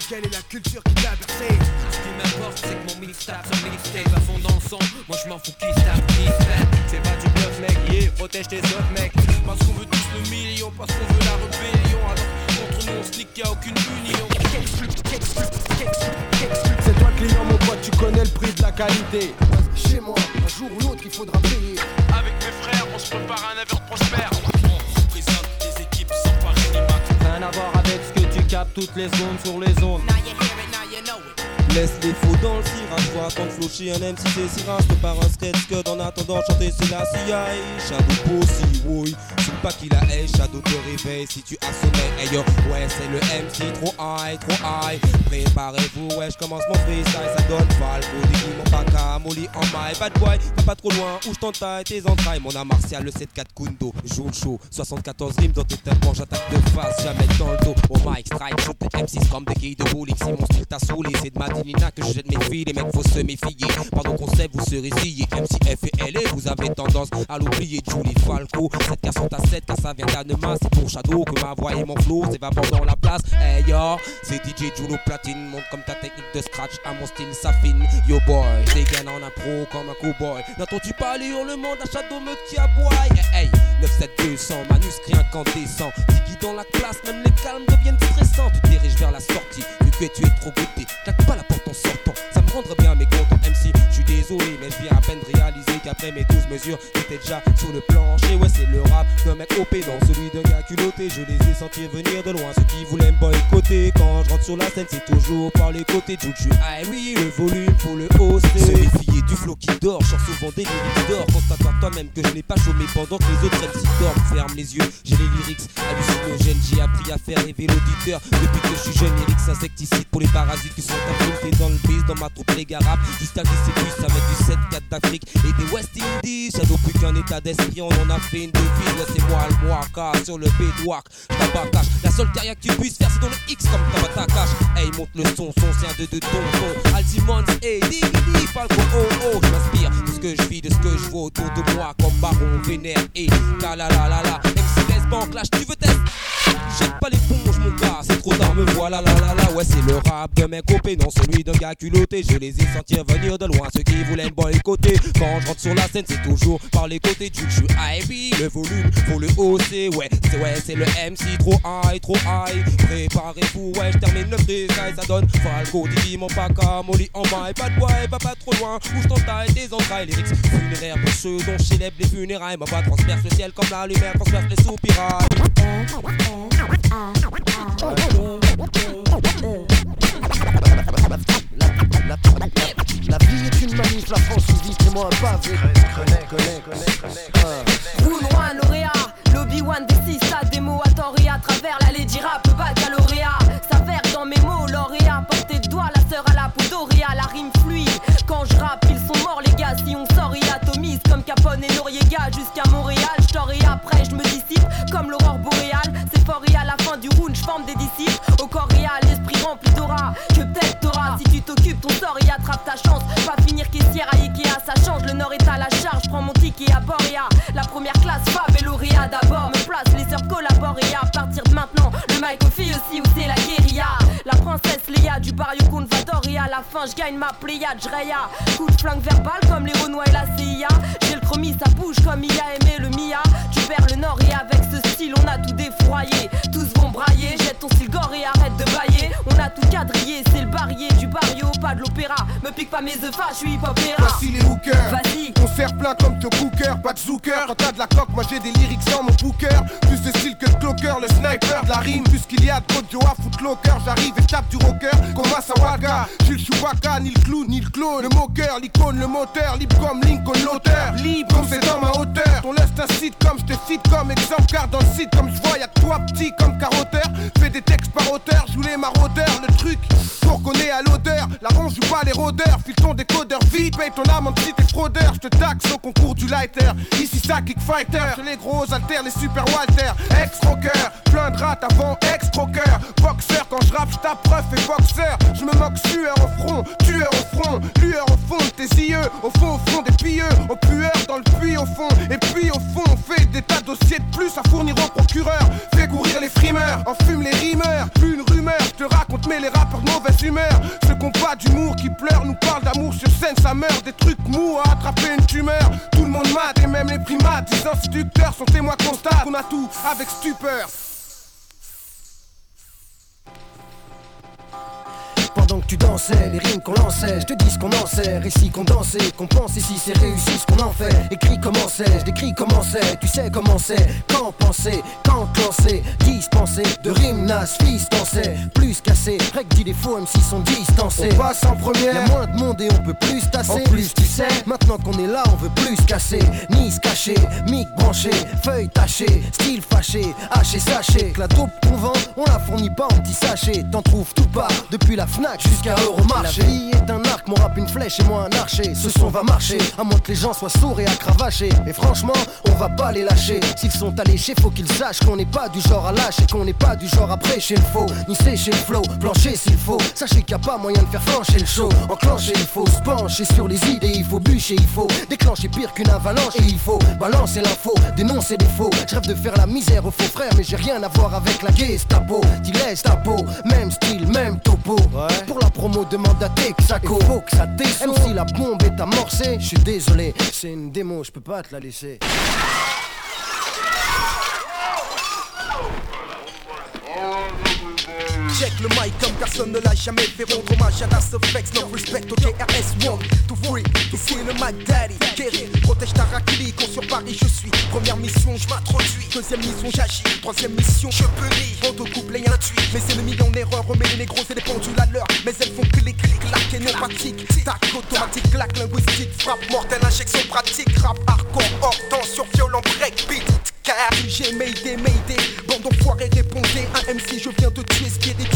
quelle est la culture qui t'a bercé Ce qui m'importe, c'est que mon mixtape, son mixtape à fond dans le son. Moi je m'en fous qui tape, qui C'est pas du bluff, mec, yeah, protège tes autres, mec. Parce qu'on veut tous le million, parce qu'on veut la rébellion. Alors contre nous, on se nique, y'a aucune union. C'est toi client, mon pote, tu connais le prix de la qualité. Chez moi, un jour ou l'autre, il faudra payer. Avec mes frères, on se prépare un avenir prospère. On présente des équipes sans pareil Rien à voir avec ce que tu captes toutes les zones sur les zones. Laisse les faux dans le cirage, vois quand flocher un MC c'est cirage Te par un sketch que en attendant chanter c'est la CIA. Shadow Pussy, oui, c'est pas qu'il a hey, Shadow te réveille si tu as sommeil. Hey yo, ouais c'est le MC trop high, trop high. Préparez-vous, ouais je commence mon freestyle. Ça donne Falco, déguis mon paca, molly en maille. Bad boy, va pas trop loin, où je t'entaille tes entrailles. Mon art martial, le 7-4 Kundo, joue le show 74 rimes dans tes tympans, j'attaque de face, jamais dans le dos. Au mic strike, shoot tes M6 comme des guilles de bowling Si mon style t'a saoulé, c'est de ma que je jette mes filles, les mecs faut se méfier. Pendant qu'on sait, vous serez sciés. F et L, vous avez tendance à l'oublier. Julie Falco, 7 k sont à 7 car ça vient d'Anema. C'est pour Shadow que ma voix et mon flow s'évaporent dans la place. Hey yo, c'est DJ Julo Platine. Montre comme ta technique de scratch à mon style s'affine. Yo boy, dégaine en impro comme un cowboy. N'entends-tu pas les hurlements d'un Shadow me qui aboie? Hey, hey, 97200, manuscrit incandescent. Diggy dans la classe, même les calmes deviennent stressants. Tu diriges vers la sortie, vu que tu es trop goûté. Claque pas la ça me rendrait bien mécontent. MC, je suis désolé, mais je viens à peine de qu'après mes 12 mesures, j'étais déjà sur le plancher. Ouais, c'est le rap d'un mec OP, dans celui d'un gars culotté. Je les ai sentis venir de loin, ceux qui voulaient me boycotter. Quand je rentre sur la scène, c'est toujours par les côtés. Juju, ah oui, le volume, faut le hausser. Se méfier du flow qui dort, genre souvent des lyrics d'or. Constate toi-même que je n'ai pas chômé pendant que les autres MC dorment. Ferme les yeux, j'ai les lyrics hallucinogènes. J'ai appris à faire rêver l'auditeur. Depuis que je suis jeune, lyrics insecticides pour les parasites qui sont infiltrés dans le biz. Dans ma troupe, les jusqu'à distribuer ça met du 7-4 d'Afrique et des West Indies. Shadow plus qu'un état d'esprit, on en a fait une devise. Ouais, c'est moi le moaka sur le bedrock. J'tabacache, la seule carrière que tu puisses faire, c'est dans le X comme cache Hey, monte le son, son, c'est un de deux tonton. Altimons, hey, diggy, Falco, oh, oh. J'm'inspire de ce que je vis, de ce que je vois autour de moi, comme Baron, Vénère et la la la. MC lâche, tu veux tester Jette pas l'éponge, mon gars, c'est trop tard, me voilà, la la la. Ouais, c'est le rap de mes copains, non celui d'un gars culotté. Je les ai sentis venir de loin, ceux qui voulaient me boycotter. Quand je rentre sur la scène, c'est toujours par les côtés. Du je suis le volume, faut le hausser. Ouais, c'est ouais, c'est le MC, trop high, trop high. Préparez-vous, ouais, je termine le freestyle, ça donne Falco, Didi, mon paca, Molly en maille. Pas de bois, va pas trop loin, où je t'entaille des entrailles. Lyrics funéraires pour ceux dont je célèbre les funérailles. Ma voix transperce le ciel comme la lumière transperce les soupirails. La, vie est une manif, la France moi un pavé. Connais, connais, connais, connais. lauréat, lobby one des 6 des mots à et à travers la lady rap, baccalauréat. S'avère dans mes mots, lauréat, portée de doigt, la sœur à la peau d'Oria, la rime fluide. Quand je rappe, ils sont morts les gars, si on sort, comme Capone et Noriega jusqu'à Montréal. Je et après, je me dissipe comme l'aurore boréale. C'est fort et à la fin du round, je forme des disciples. Au corps réel, l'esprit rempli d'aura. Que peut-être si tu t'occupes ton sort et attrape ta chance. Pas finir caissière à Ikea, ça change. Le nord est à la charge, prends mon ticket à Boréa. La première classe, Fab et lauréat d'abord. Me place, les sœurs collaborent et à partir de maintenant, le mic aussi où c'est. La princesse Léa du Barrio Convator et à la fin, je gagne ma pléiade, j'raya. Coup de flingue verbal comme les Renois et la CIA. J'ai le chromie, ça bouge comme il a aimé le Mia. Tu perds le nord et avec ce style, on a tout défroyé. Tous vont brailler, jette ton style gore et arrête de bailler. On a tout quadrillé, c'est le barrier du barrio, pas de l'opéra. Me pique pas mes œufs, je suis hip Voici les hookers, vas-y. On sert plein comme te cooker, pas de zooker. Quand t'as de la coque, moi j'ai des lyrics dans mon booker. Plus de style que de clocker, le sniper de la rime. Plus qu'il y a de Joe à locker, j'arrive et tape du rocker. Comme Waga, j'ai le Chewbacca, ni le clown, ni le clone. Le moqueur, l'icône, le moteur, libre comme Lincoln, l'auteur. Libre comme c'est dans ma hauteur. Ton lest un site comme je te cite comme exemple, car dans site comme je vois, y'a toi petit comme carotteur. Fais des textes par auteur, joue les maraudeurs, le truc pour qu'on ait à l'odeur. La ronge du pas les rôdeurs, file ton décodeur vite, paye ton amende si t'es fraudeur. Je te taxe au concours du lighter. Ici, ça kick fighter. Les gros alters, les super Walter. Ex-rocker, plein de rats avant ex-croqueur. Boxeur, quand je rappe, je tape preuve et boxeur. Je me moque sueur au front, tueur au front, lueur au fond de tes yeux. Au fond, au fond des pieux, au pueur dans le puits au fond. Frimeurs, en fume les rimeurs. Plus une rumeur, je te raconte, mais les rappeurs de mauvaise humeur. Ceux qui pas d'humour, qui pleurent, nous parlent d'amour sur scène, ça meurt. Des trucs mous à attraper une tumeur. Tout le monde mate et même les primates. Les instituteurs sont témoins constables. On a tout avec stupeur. Pendant que tu dansais, les rimes qu'on lançait, je te dis ce qu'on en sait, récit qu'on dansait, qu'on pense ici c'est réussi ce qu'on en fait, écrit comment c'est, décris comment c'est, tu sais comment c'est, quand penser, quand lancer, dispenser, de rimes nas, fils dansait, plus cassé, règle dit des faux MC sont distancés, on passe en première, y'a moins de monde et on peut plus tasser, en plus tu sais, maintenant qu'on est là on veut plus casser, ni se cacher, mic branché, feuille tachée, style fâché, haché sachet, que la dope qu'on vend, on la fournit pas en petit sachet, t'en trouves tout pas, depuis la FNAC jusqu'à Euromarché. La vie est un arc, mon rap une flèche et moi un archer. Ce son va marcher, à moins que les gens soient sourds et à cravacher. Et franchement, on va pas les lâcher. S'ils sont alléchés, faut qu'ils sachent qu'on n'est pas du genre à lâcher, qu'on n'est pas du genre à prêcher le faux, ni sécher le flow, plancher s'il faut. Sachez qu'il n'y a pas moyen de faire flancher le show. Enclencher, il faut se pencher sur les idées, il faut bûcher, il faut déclencher pire qu'une avalanche. Et il faut balancer l'info, dénoncer des faux. Je rêve de faire la misère aux faux frères, mais j'ai rien à voir avec la Gestapo. T'y laisse ta peau, même style, même topo. Pour la promo, demande à Texaco. Faut que ça Même si la bombe est amorcée, je suis désolé, c'est une démo, je peux pas te la laisser. Check le mic comme personne ne l'a jamais fait rendre hommage à Das Effects, no respect au KRS One, to free, ici le Mac Daddy, Kerry, protège ta raclie, quand sur Paris je suis, première mission je m'introduis, deuxième mission j'agis, troisième mission je punis, on te coupe les intuits, mes ennemis en erreur, remets les négros et les pendules à l'heure, mais elles font clic clic clac et pneumatique, tac automatique, clac linguistique, frappe mortelle, injection pratique, rap hardcore, hors temps sur violent breakbeat, car j'ai Mayday, Mayday, bande d'enfoirés répondez, un MC je viens de tuer spirituellement, textuellement,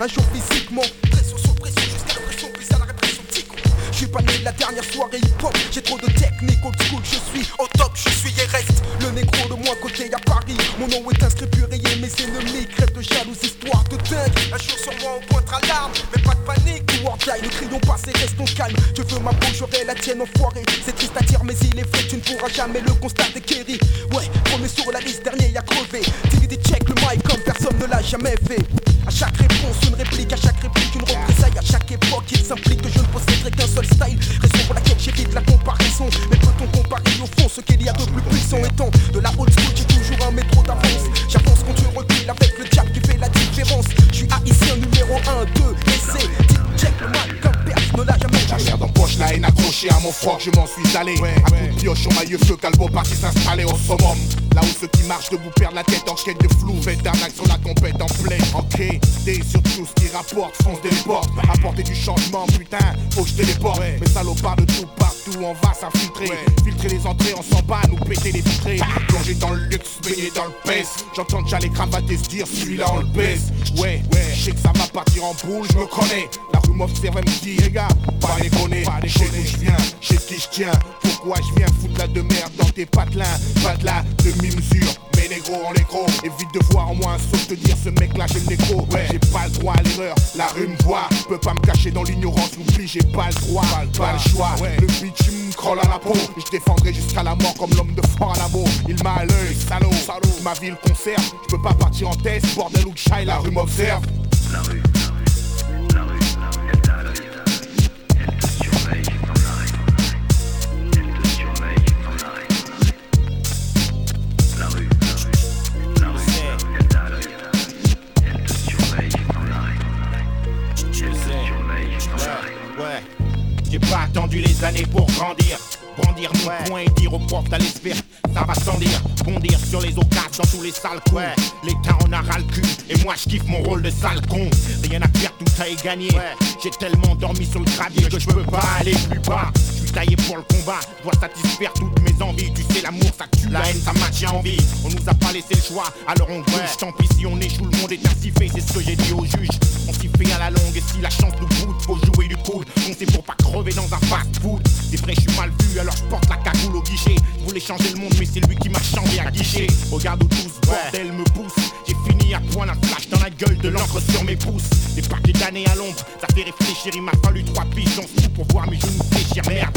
un jour physiquement, pression sur pression jusqu'à la pression plus à la répression tico. Je suis pas né la dernière soirée hip hop, j'ai trop de technique old school, je suis au top, je suis et reste le négro de moi côté à Paris. Mon nom est inscrit plus rayé, mes ennemis crèvent de jalousie, histoire de dingue. Un jour sur moi on pointera l'arme, mais pas de panique, ne crions pas, c'est restons calmes. Je veux ma peau, j'aurai la tienne enfoirée. C'est triste à dire, mais il est vrai, tu ne pourras jamais le constater, Kerry. Ouais, premier sur la liste, dernier à crever. des check le mic comme personne ne l'a jamais fait. À chaque réponse, une réplique, à chaque réplique, une représaille. À chaque époque, il s'implique que je ne possèderai qu'un seul style. Raison pour laquelle j'évite la comparaison. Mais peut-on comparer au fond ce qu'il y a de plus puissant étant de la haute school, j'ai toujours un métro d'avance? J'avance quand tu recules avec le diable qui fait la différence. Je suis haïtien numéro 1, 2, et c'est check le mic comme ne l'a jamais La merde en poche, la haine accrochée à mon froc, je m'en suis allé. À coup de pioche sur maillot feu, calvo parti s'installer au summum. Là où ceux qui marchent debout perdent la tête en quête rapporte, fonce des portes. Apporter du changement, putain, faut que je téléporte. Mes salopards de tout partout, on va s'infiltrer. Filtrer les entrées, on s'en bat, nous péter les vitrées. Plonger dans le luxe, baigner dans le pèse. J'entends déjà les cravates se dire, celui-là on le baisse. Ouais, ouais, je sais que ça va partir en boule, je me connais. La rue m'observe, elle me dit, les gars, pas déconner. Sais d'où je viens, sais qui je tiens. Pourquoi je viens foutre la de merde dans tes patelins? Pas de la demi-mesure, de voir en moi un saut te dire ce mec là j'ai le négro. Ouais, j'ai pas le droit à l'erreur, la rue me voit. Peux pas me cacher dans l'ignorance, l'oubli, j'ai pas le droit, pas, le choix. Le bitch me crolle à la peau. Je défendrai jusqu'à la mort comme l'homme de fort à l'amour. Il m'a à l'œil, salaud, salaud. Ma ville conserve, je peux pas partir en test, bordel ou chai, la rue m'observe. La rue. J'ai pas attendu les années pour grandir. Brandir mon poing et dire au prof d'aller se faire, ça va sans dire. Bondir sur les occasions dans tous les sales coups. L'État en a ras le cul, et moi je kiffe mon rôle de sale con. Rien à perdre, tout ça est gagné. J'ai tellement dormi sur le gravier que je peux pas aller plus bas. Taillé pour le combat, je dois satisfaire toutes mes envies. Tu sais, l'amour ça tue, la haine ça maintient en vie. On nous a pas laissé le choix, alors on bouge. Tant pis si on échoue, le monde est ainsi fait, c'est ce que j'ai dit au juge. On s'y fait à la longue, et si la chance nous goûte, faut jouer du coude. On sait pour pas crever dans un fast food. C'est vrai, je suis mal vu, alors je porte la cagoule au guichet. Je voulais changer le monde, mais c'est lui qui m'a changé à guichet. Regarde où tout ce bordel me pousse. J'ai fini à point un flash dans la gueule de l'encre sur mes pouces. Des paquets d'années à l'ombre, ça fait réfléchir. Il m'a fallu trois piges dans ce pour voir mes genoux fléchir. Merde,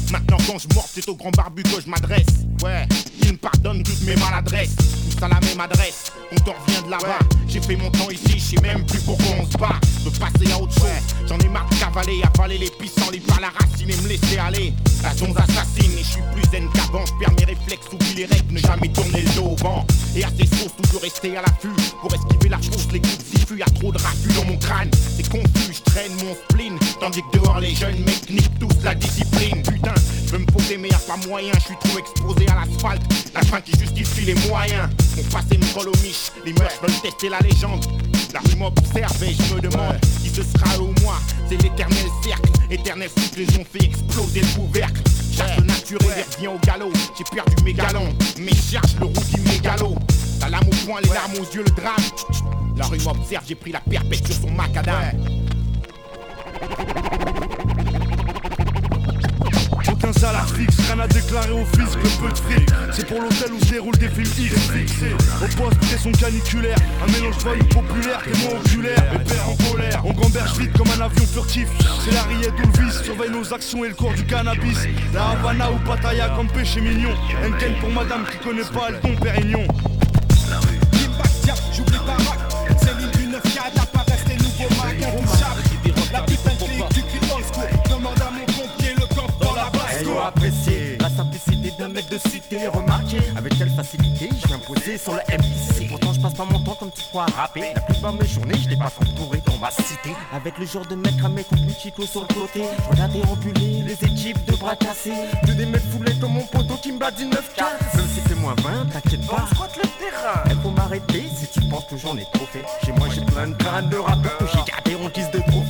maintenant quand je mords, c'est au grand barbu que je m'adresse. Ouais, il me pardonne toutes mes maladresses. Tous à la même adresse, on t'en revient de là-bas. J'ai fait mon temps ici, je sais même plus pourquoi on se bat. Veux passer à autre chose. J'en ai marre de cavaler, avaler les pissenlits par la racine et me laisser aller. La zonze assassine et je suis plus zen qu'avant. Je perds mes réflexes, oublie les règles, ne jamais tourner le dos au vent. Et à ces sauces, toujours rester à l'affût. Pour esquiver la chose, les coups de sifflu, y'a trop de raffus dans mon crâne. C'est confus, je traîne mon spleen. Tandis que dehors, les jeunes mecs niquent tous la discipline. Putain, je veux me poser, mais y'a pas moyen. Je suis trop exposé à l'asphalte. La fin qui justifie les moyens. Mon passé me colle au miche. Les meufs veulent tester la légende. La rue m'observe et je me demande qui ce sera ou moi. C'est l'éternel cercle, éternel cycle, ils ont fait exploser le couvercle. Chasse le naturel revient au galop. J'ai perdu mes galons, mais cherche le rookie mégalo. La lame au poing, les larmes aux yeux, le drame. La rue m'observe, j'ai pris la perpète sur son macadam. Aucun salaire fixe, rien à déclarer au fisc, le peu de fric. C'est pour l'hôtel où se déroulent des films X fixés. Au poste, pression caniculaire, un mélange value populaire, témoin oculaire, et père en colère. On gamberge vite comme un avion furtif. C'est la riette ou le vice, surveille nos actions et le corps du cannabis. La Havana ou Pattaya comme péché mignon. Enken pour madame qui connaît pas le don Pérignon. Pas simplicité d'un mec de cité. Remarquez avec quelle facilité je viens poser sur le MIC Pourtant je passe pas mon temps comme tu crois à rapper. La plupart de mes journées je les passe entouré dans ma cité. Avec le genre de mec cramé comme chico sur le côté. Je regarde déambuler les équipes de bras cassés. De des mecs foulés comme mon poteau qui me bat du 9 Même si c'est moins 20 t'inquiète pas. On le terrain. Il faut m'arrêter si tu penses que j'en ai trop fait. Chez moi j'ai plein de crânes de rappeurs. Que j'ai gardé en guise de Moi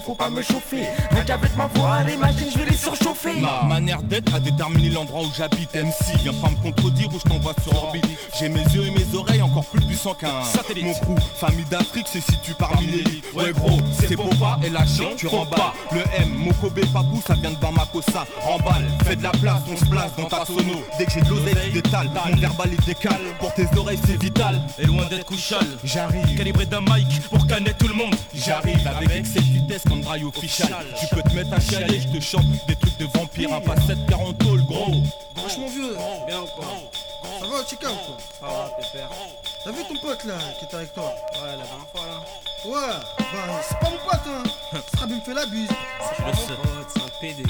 faut pas me chauffer. Rien qu'avec ma voix les machines je vais les surchauffer. Ma manière d'être a déterminé l'endroit où j'habite. MC Viens pas me contredire où je t'envoie sur orbite. J'ai mes yeux et mes oreilles encore plus puissants qu'un satellite. Mon crew, famille d'Afrique se situe parmi l'élite Ouais gros, c'est Boba et la chien, tu remballes. Le M, Mokobe, Papou, ça vient de Bamakosa Remballe, fais de la place, on se place dans ta sono. Dès que j'ai de l'oseille, détale Mon verbal est décale, pour tes oreilles c'est vital. Et loin d'être couchal, J'arrive, calibré d'un mic pour canner tout le monde. J'arrive avec cette vitesse comme drive official Tu peux te mettre à chialer, je te chante des trucs de vampire. Un pas 7 40 le gros. Franchement vieux, Bien ou quoi ça va Chica ou quoi? Ça va, pépère T'as vu ton pote là qui était avec toi Ouais, la dernière fois là. Ouais, bah c'est pas mon pote hein Ça me fait la bise Je le sais. C'est un PD.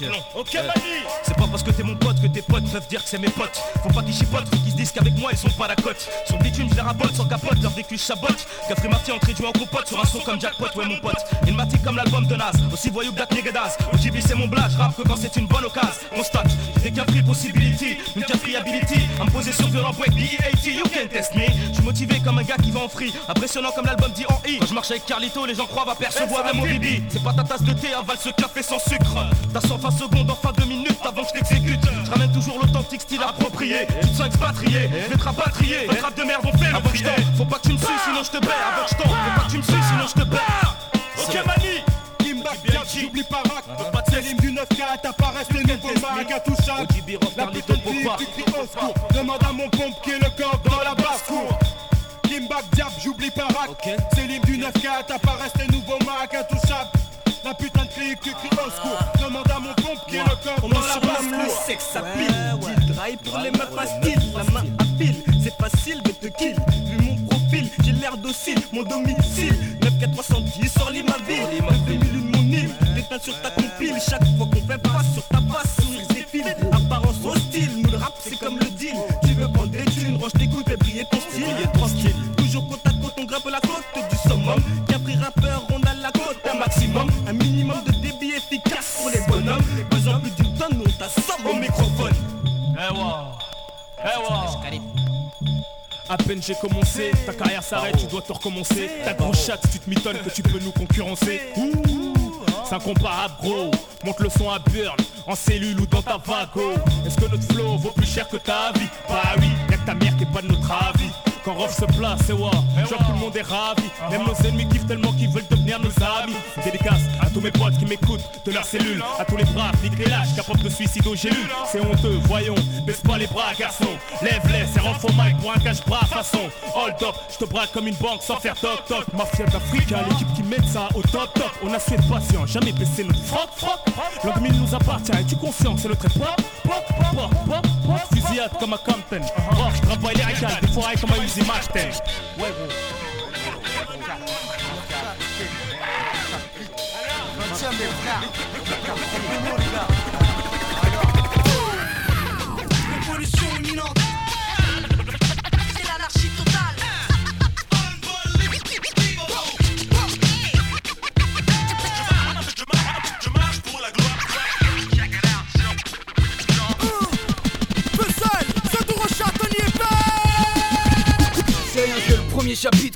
Mec. Ok, Mani C'est pas parce que t'es mon pote que tes potes peuvent dire que c'est mes potes. Faut pas qu'ils chipotent, faut qu'ils se disent qu'avec moi ils sont pas la cote. Sur bitume, je les rabote, sans capote, leur vécu je sabote. Café Marty en réduit en compote sur un son comme Jackpot, ouais mon pote. Il m'attire comme l'album de Nas, aussi voyou que Black Niggas. Au GB c'est mon blage, rap que quand c'est une bonne occasion. Constate, j'ai qu'un free possibility, une ability. À me poser sur violent break, BEAT, you can test me. Je suis motivé comme un gars qui va en free, impressionnant comme l'album dit en I. Quand je marche avec Carlito, les gens croient va percevoir même mon bibi. C'est pas ta tasse de thé, avale ce café sans sucre. T'as 120 secondes en fin de minutes avant que je t'exécute. Je ramène toujours l'authentique style approprié. Tu te sens expatrié, je vais te rapatrier. Les rap de merde vont faire le prier. Faut pas que tu me sues sinon je te perds. Avant que je faut pas que tu me sues sinon je te perds. Ok, Mani. J'oublie pas Rack. C'est l'hymne du 9-4 apparaissent les nouveaux Mac intouchables La putain de clique du cri au secours. Demande à mon pompier le corps dans la basse-cour. Kimbak, diable, j'oublie pas Rack. C'est l'hymne du 9-4 apparaissent les nouveaux Mac intouchables la putain de clique du cri au secours Mon domicile, s'arrête, tu dois te recommencer. Ta grosse chatte, tu te mitonnes que tu peux nous concurrencer. C'est incomparable gros Monte le son à Burn En cellule ou dans ta vago Est-ce que notre flow vaut plus cher que ta vie? Bah oui, y'a que ta mère qui est pas de notre avis quand Rof se place, c'est what Je vois que tout le monde est ravi. Même nos ennemis kiffent tellement qu'ils veulent devenir nos amis. Dédicace à tous mes potes qui m'écoutent de leur cellule. À tous les braves, nique les lâches, capables de suicide au gélules C'est honteux, voyons, baisse pas les bras garçon Lève-les, c'est rentre au mic pour un cache-bras façon. Hold up, je te braque comme une banque sans faire toc toc Mafia d'Africa, l'équipe qui met ça au top top. On a su être patient, jamais baisser notre froc froc L'an 2000 nous appartient, es-tu conscient que c'est le trait pop pop pop pop Fusillade comme à Compton Rock, je travaille les récales, des forêts comme Révolution imminente.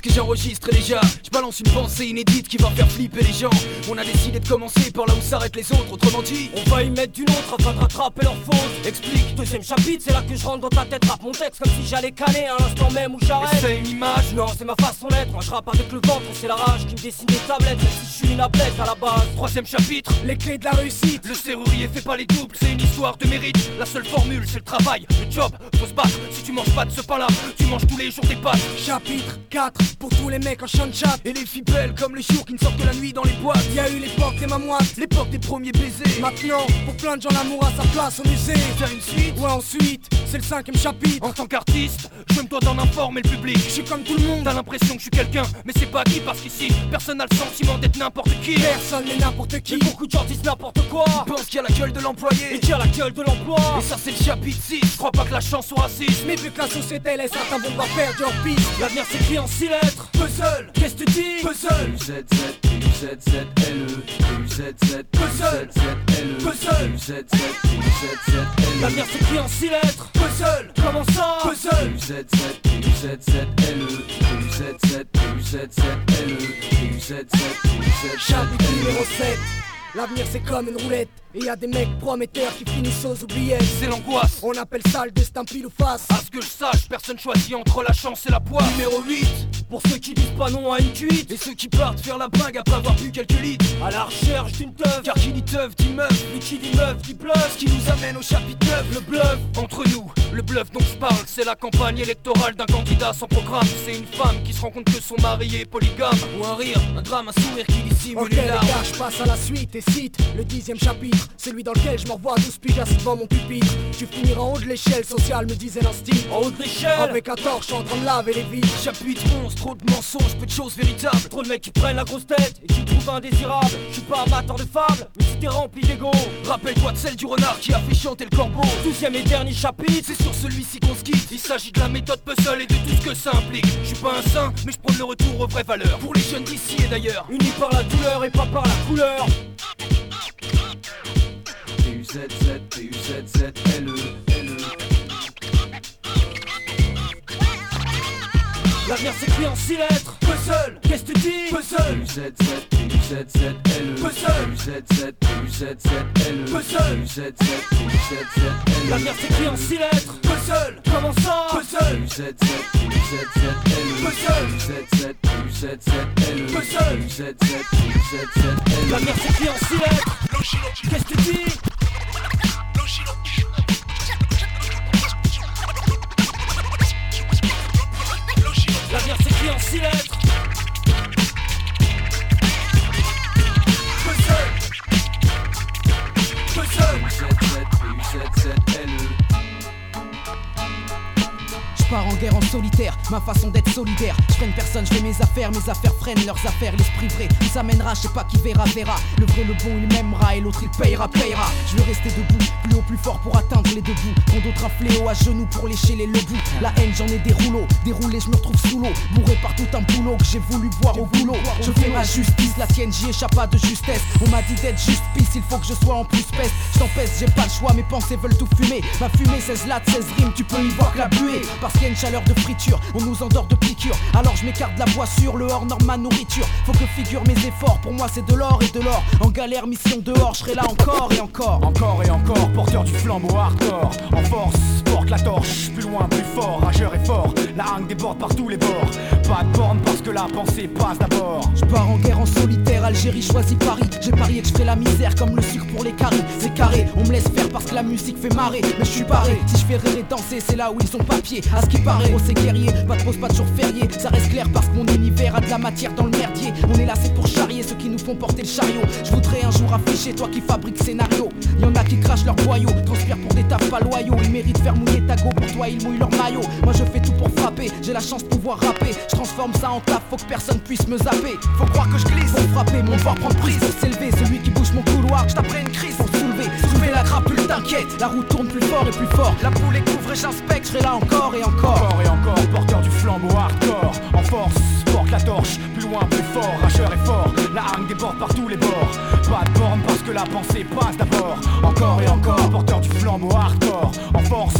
Que que j'enregistre déjà. Je balance une pensée inédite qui va faire flipper les gens. On a décidé de commencer par là où s'arrêtent les autres. Autrement dit, On va y mettre du nôtre afin de rattraper leur faute. explique. Deuxième chapitre, c'est là que je rentre dans ta tête, rappe mon texte comme si j'allais caler à l'instant même où j'arrête. C'est une image. Non, c'est ma façon d'être. Moi je rappe avec le ventre, c'est la rage qui me dessine des tablettes. Même si je suis une ablette à la base. Troisième chapitre. Les clés de la réussite. Le serrurier fait pas les doubles, c'est une histoire de mérite. La seule formule, c'est le travail, le job. Faut se battre. Si tu manges pas de ce pain-là, tu manges tous les jours des pâtes. Chapitre 4 pour tous les mecs en chant de chat. Et les filles belles comme les jours qui ne sortent que la nuit dans les boîtes. Y a eu l'époque des mamouates. L'époque des premiers baisers. Maintenant, pour plein de gens, l'amour a sa place au musée. Faire une suite. Ouais, ensuite, c'est le cinquième chapitre. En tant qu'artiste, je me dois d'en informer le public. Je suis comme tout le monde. T'as l'impression que je suis quelqu'un, mais c'est pas qui parce qu'ici, personne n'a le sentiment d'être n'importe qui. Personne n'est n'importe qui. Mais beaucoup de gens disent n'importe quoi. Ils pensent qu'il y a la gueule de l'employé. Et qui a la gueule de l'emploi. Et ça, c'est le chapitre 6. Je crois pas que la chance soit raciste. Mais vu que la société laisse certains vont pas perdre leur piste. L'avenir s'écrit en six lettres. Puzzle, qu'est-ce que tu dis Puzzle. Puzzle, puzzle, L'avenir s'écrit en six lettres. Puzzle. Comment ça Puzzle. Chapitre numéro 7 L'avenir c'est comme une roulette Et y a des mecs prometteurs qui finissent aux oubliettes C'est l'angoisse. On appelle ça le destin pile ou face À ce que je sache, personne choisit entre la chance et la poire. Numéro 8. Pour ceux qui disent pas non à une cuite Et ceux qui partent faire la bringue après avoir bu quelques litres. À la recherche d'une teuf Car qui dit teuf dit meuf. Mais qui dit meuf dit bluff Ce qui nous amène au chapitre 9, le bluff. Entre nous, le bluff dont je parle, c'est la campagne électorale d'un candidat sans programme. C'est une femme qui se rend compte que son mari est polygame. Ou un rire, un drame, un sourire qui dissimule Ok les une larme. gars, je passe à la suite et cite le dixième chapitre Celui dans lequel je m'envoie 12 piges assis devant mon pupitre Tu finiras en haut de l'échelle sociale, me disait l'instinct En haut de l'échelle. Avec un torche en train de laver les vies Chapitre 11, trop de mensonges, peu de choses véritables. Trop de mecs qui prennent la grosse tête et qui me trouvent indésirable Je suis pas amateur de fables, mais si t'es rempli d'ego Rappelle-toi de celle du renard qui a fait chanter le corbeau. Douzième et dernier chapitre C'est sur celui-ci qu'on se quitte. Il s'agit de la méthode puzzle et de tout ce que ça implique. Je suis pas un saint, mais je prends le retour aux vraies valeurs. Pour les jeunes d'ici et d'ailleurs. Unis par la douleur et pas par la couleur L'avenir s'écrit en six lettres Puzzle. Qu'est-ce que tu dis Puzzle. Puzzle. Puzzle. L'avenir s'écrit en six lettres Puzzle. Comment ça Puzzle. Puzzle. Puzzle. L'avenir s'écrit en six lettres Qu'est-ce que tu dis L'avenir s'écrit en six lettres pars en guerre en solitaire, ma façon d'être solidaire. Je freine personne, je fais mes affaires, mes affaires freinent leurs affaires. L'esprit vrai nous amènera, je sais pas qui verra, verra. Le vrai, le bon, il m'aimera et l'autre il payera, payera. Je veux rester debout, plus haut, plus fort pour atteindre les deux bouts. Quand d'autres un fléau à genoux pour lécher les lebous. La haine, j'en ai des rouleaux, déroulé, je me retrouve sous l'eau. Bourré par tout un boulot que j'ai voulu boire au boulot. Je fais ma justice, la tienne, j'y échappe pas de justesse. On m'a dit d'être juste pisse, il faut que je sois en plus peste. Je j'ai pas le choix, mes pensées veulent tout fumer. Ma fumée, 16 lattes, 16 rimes, tu peux y voir que la buée. Parce une chaleur de friture, on nous endort de piqûres. Alors je m'écarte la voiture, le hors norme nourriture. Faut que figure mes efforts, pour moi c'est de l'or et de l'or. En galère, mission dehors, je serai là encore et encore. Encore et encore, porteur du flambeau hardcore. En force, porte la torche, plus loin, plus fort, rageur et fort. La hangue déborde par tous les bords. Pas de borne parce que la pensée passe d'abord. Je pars en guerre en solitaire, Algérie choisit Paris. J'ai parié que je ferai la misère comme le sucre pour les caries. C'est carré, on me laisse faire parce que la musique fait marrer. Mais je suis barré, si je fais rire et danser, c'est là où ils ont papier. À qui paraît, oh c'est guerrier, pas de pause, pas de jour férié. Ça reste clair parce que mon univers a de la matière dans le merdier. On est là, c'est pour charrier ceux qui nous font porter le chariot. Je voudrais un jour afficher toi qui fabrique scénario. Y en a qui crachent leur boyau, transpirent pour des tafs pas loyaux. Ils méritent de faire mouiller ta go pour toi, ils mouillent leur maillot. Moi je fais tout pour frapper, j'ai la chance de pouvoir rapper. Je transforme ça en taf, faut que personne puisse me zapper. Faut croire que je glisse pour frapper, mon corps prend prise s'élever. Celui qui bouge mon couloir, je une crise pour soulever. Soulever la crapule, t'inquiète, la roue tourne plus fort et plus fort. La poule est couvre et j'inspecte, je serai là encore et encore. Encore et encore, porteur du flambeau hardcore. En force, porte la torche, plus loin, plus fort, rageur et fort. La hangue déborde par tous les bords. Pas de borne parce que la pensée passe d'abord. Encore et encore, porteur du flambeau hardcore. En force,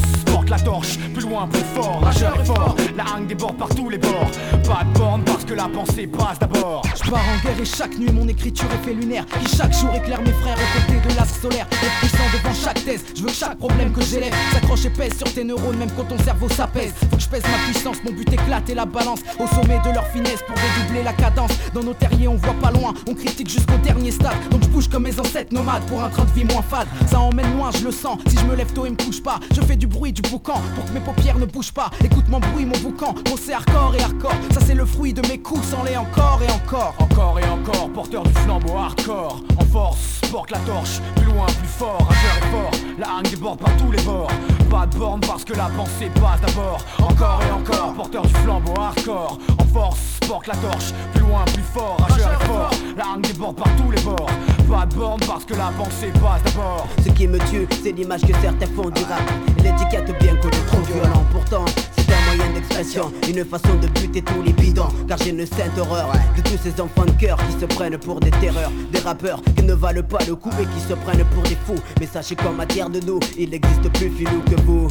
la torche, plus loin, plus fort, rageur et fort. La hangue déborde par tous les bords. Pas de borne parce que la pensée passe d'abord. Je pars en guerre et chaque nuit mon écriture est fait lunaire. Qui chaque jour éclaire mes frères aux côtés de l'astre solaire. Être puissant devant chaque thèse, je veux que chaque problème que j'élève. S'accroche et pèse sur tes neurones même quand ton cerveau s'apaise. Faut que je pèse ma puissance, mon but éclate et la balance. Au sommet de leur finesse pour dédoubler la cadence. Dans nos terriers on voit pas loin, on critique jusqu'au dernier stade. Donc je bouge comme mes ancêtres nomades pour un train de vie moins fade. Ça emmène loin, je le sens, si je me lève tôt et me couche pas Je fais du bruit, du pour que mes paupières ne bougent pas. Écoute mon bruit, mon boucan, mon c'est hardcore et hardcore. Ça c'est le fruit de mes coups, sans les encore et encore. Encore et encore, porteur du flambeau hardcore. En force, porte la torche, plus loin, plus fort, rageur et fort La hangue déborde par tous les bords. Pas de borne parce que la pensée passe d'abord. Encore et encore, porteur du flambeau hardcore. En force, porte la torche, plus loin, plus fort, rageur et fort La hangue déborde par tous les bords Pas de borne parce que la pensée passe d'abord. Ce qui me tue, c'est l'image que certains font du rap. Et l'étiquette bien connue, trop violent. pourtant c'est un moyen d'expression, une façon de buter tous les bidons. Car j'ai une sainte horreur de tous ces enfants de cœur qui se prennent pour des terreurs. Des rappeurs qui ne valent pas le coup et qui se prennent pour des fous. Mais sachez qu'en matière de nous, il n'existe plus filou que vous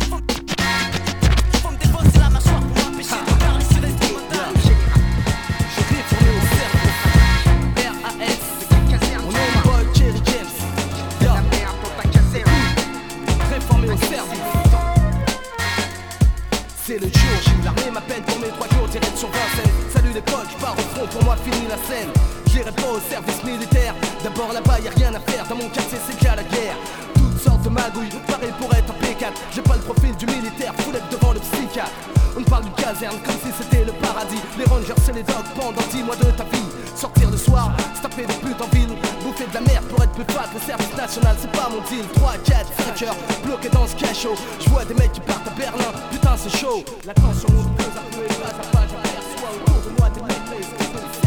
fini la scène. J'irai pas au service militaire. D'abord là-bas y'a rien à faire, dans mon quartier c'est déjà la guerre. Toutes sortes de magouilles, pareil pour être impeccable J'ai pas le profil du militaire, foulette devant le psychiatre. On parle d'une caserne comme si c'était le paradis. Les rangers c'est les dogs pendant 10 mois de ta vie. Sortir le soir, se taper des putes en ville Bouffer de la merde pour être plus fat, le service national c'est pas mon deal. 3, 4, 5 heures, bloqué dans ce cachot. Je vois des mecs qui partent à Berlin, putain c'est chaud. La tension monte peu à peu et pas à pas. J'aperçois autour de moi des mecs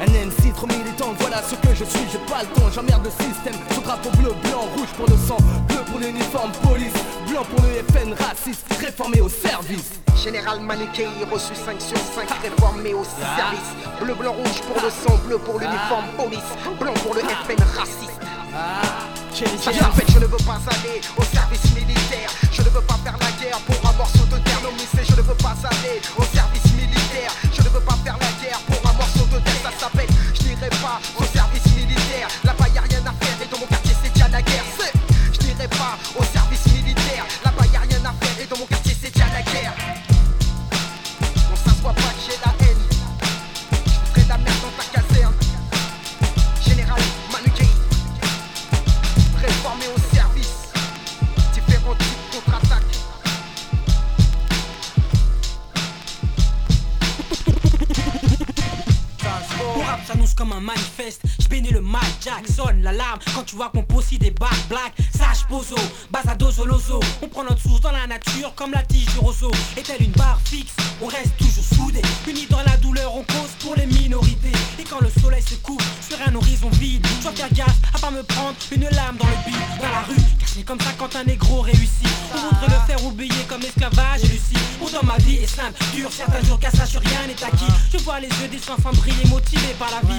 un MC trop militant, voilà ce que je suis, j'ai pas le temps, j'emmerde le système. Ce drapeau bleu, blanc, rouge pour le sang, bleu pour l'uniforme police. Blanc pour le FN raciste, réformé au service. Général Manikei, reçu 5 sur 5, réformé au service. Bleu, blanc, rouge pour le sang, bleu pour l'uniforme police, blanc pour le FN raciste. Ça fait je ne veux pas aller au service militaire. Je ne veux pas faire la guerre pour un morceau de terre. Non, mais je ne veux pas aller au service militaire. Je ne veux pas faire la guerre pour un morceau de terre. Ça s'appelle, je n'irai tu vois qu'on aussi des bacs black. Sage pozo, bazado zolozo. On prend notre source dans la nature comme la tige du roseau. Est-elle une barre fixe On reste toujours soudés. Unis dans la douleur, on cause pour les minorités. Et quand le soleil se coupe sur un horizon vide, je dois faire gaffe à pas me prendre une lame dans le bide. Dans la rue, c'est comme ça quand un négro réussit. On voudrait le faire oublier comme esclavage et Lucie. Pour dans ma vie est simple, dur, certains jours sur rien n'est acquis. Je vois les yeux des enfants briller motivés par la vie.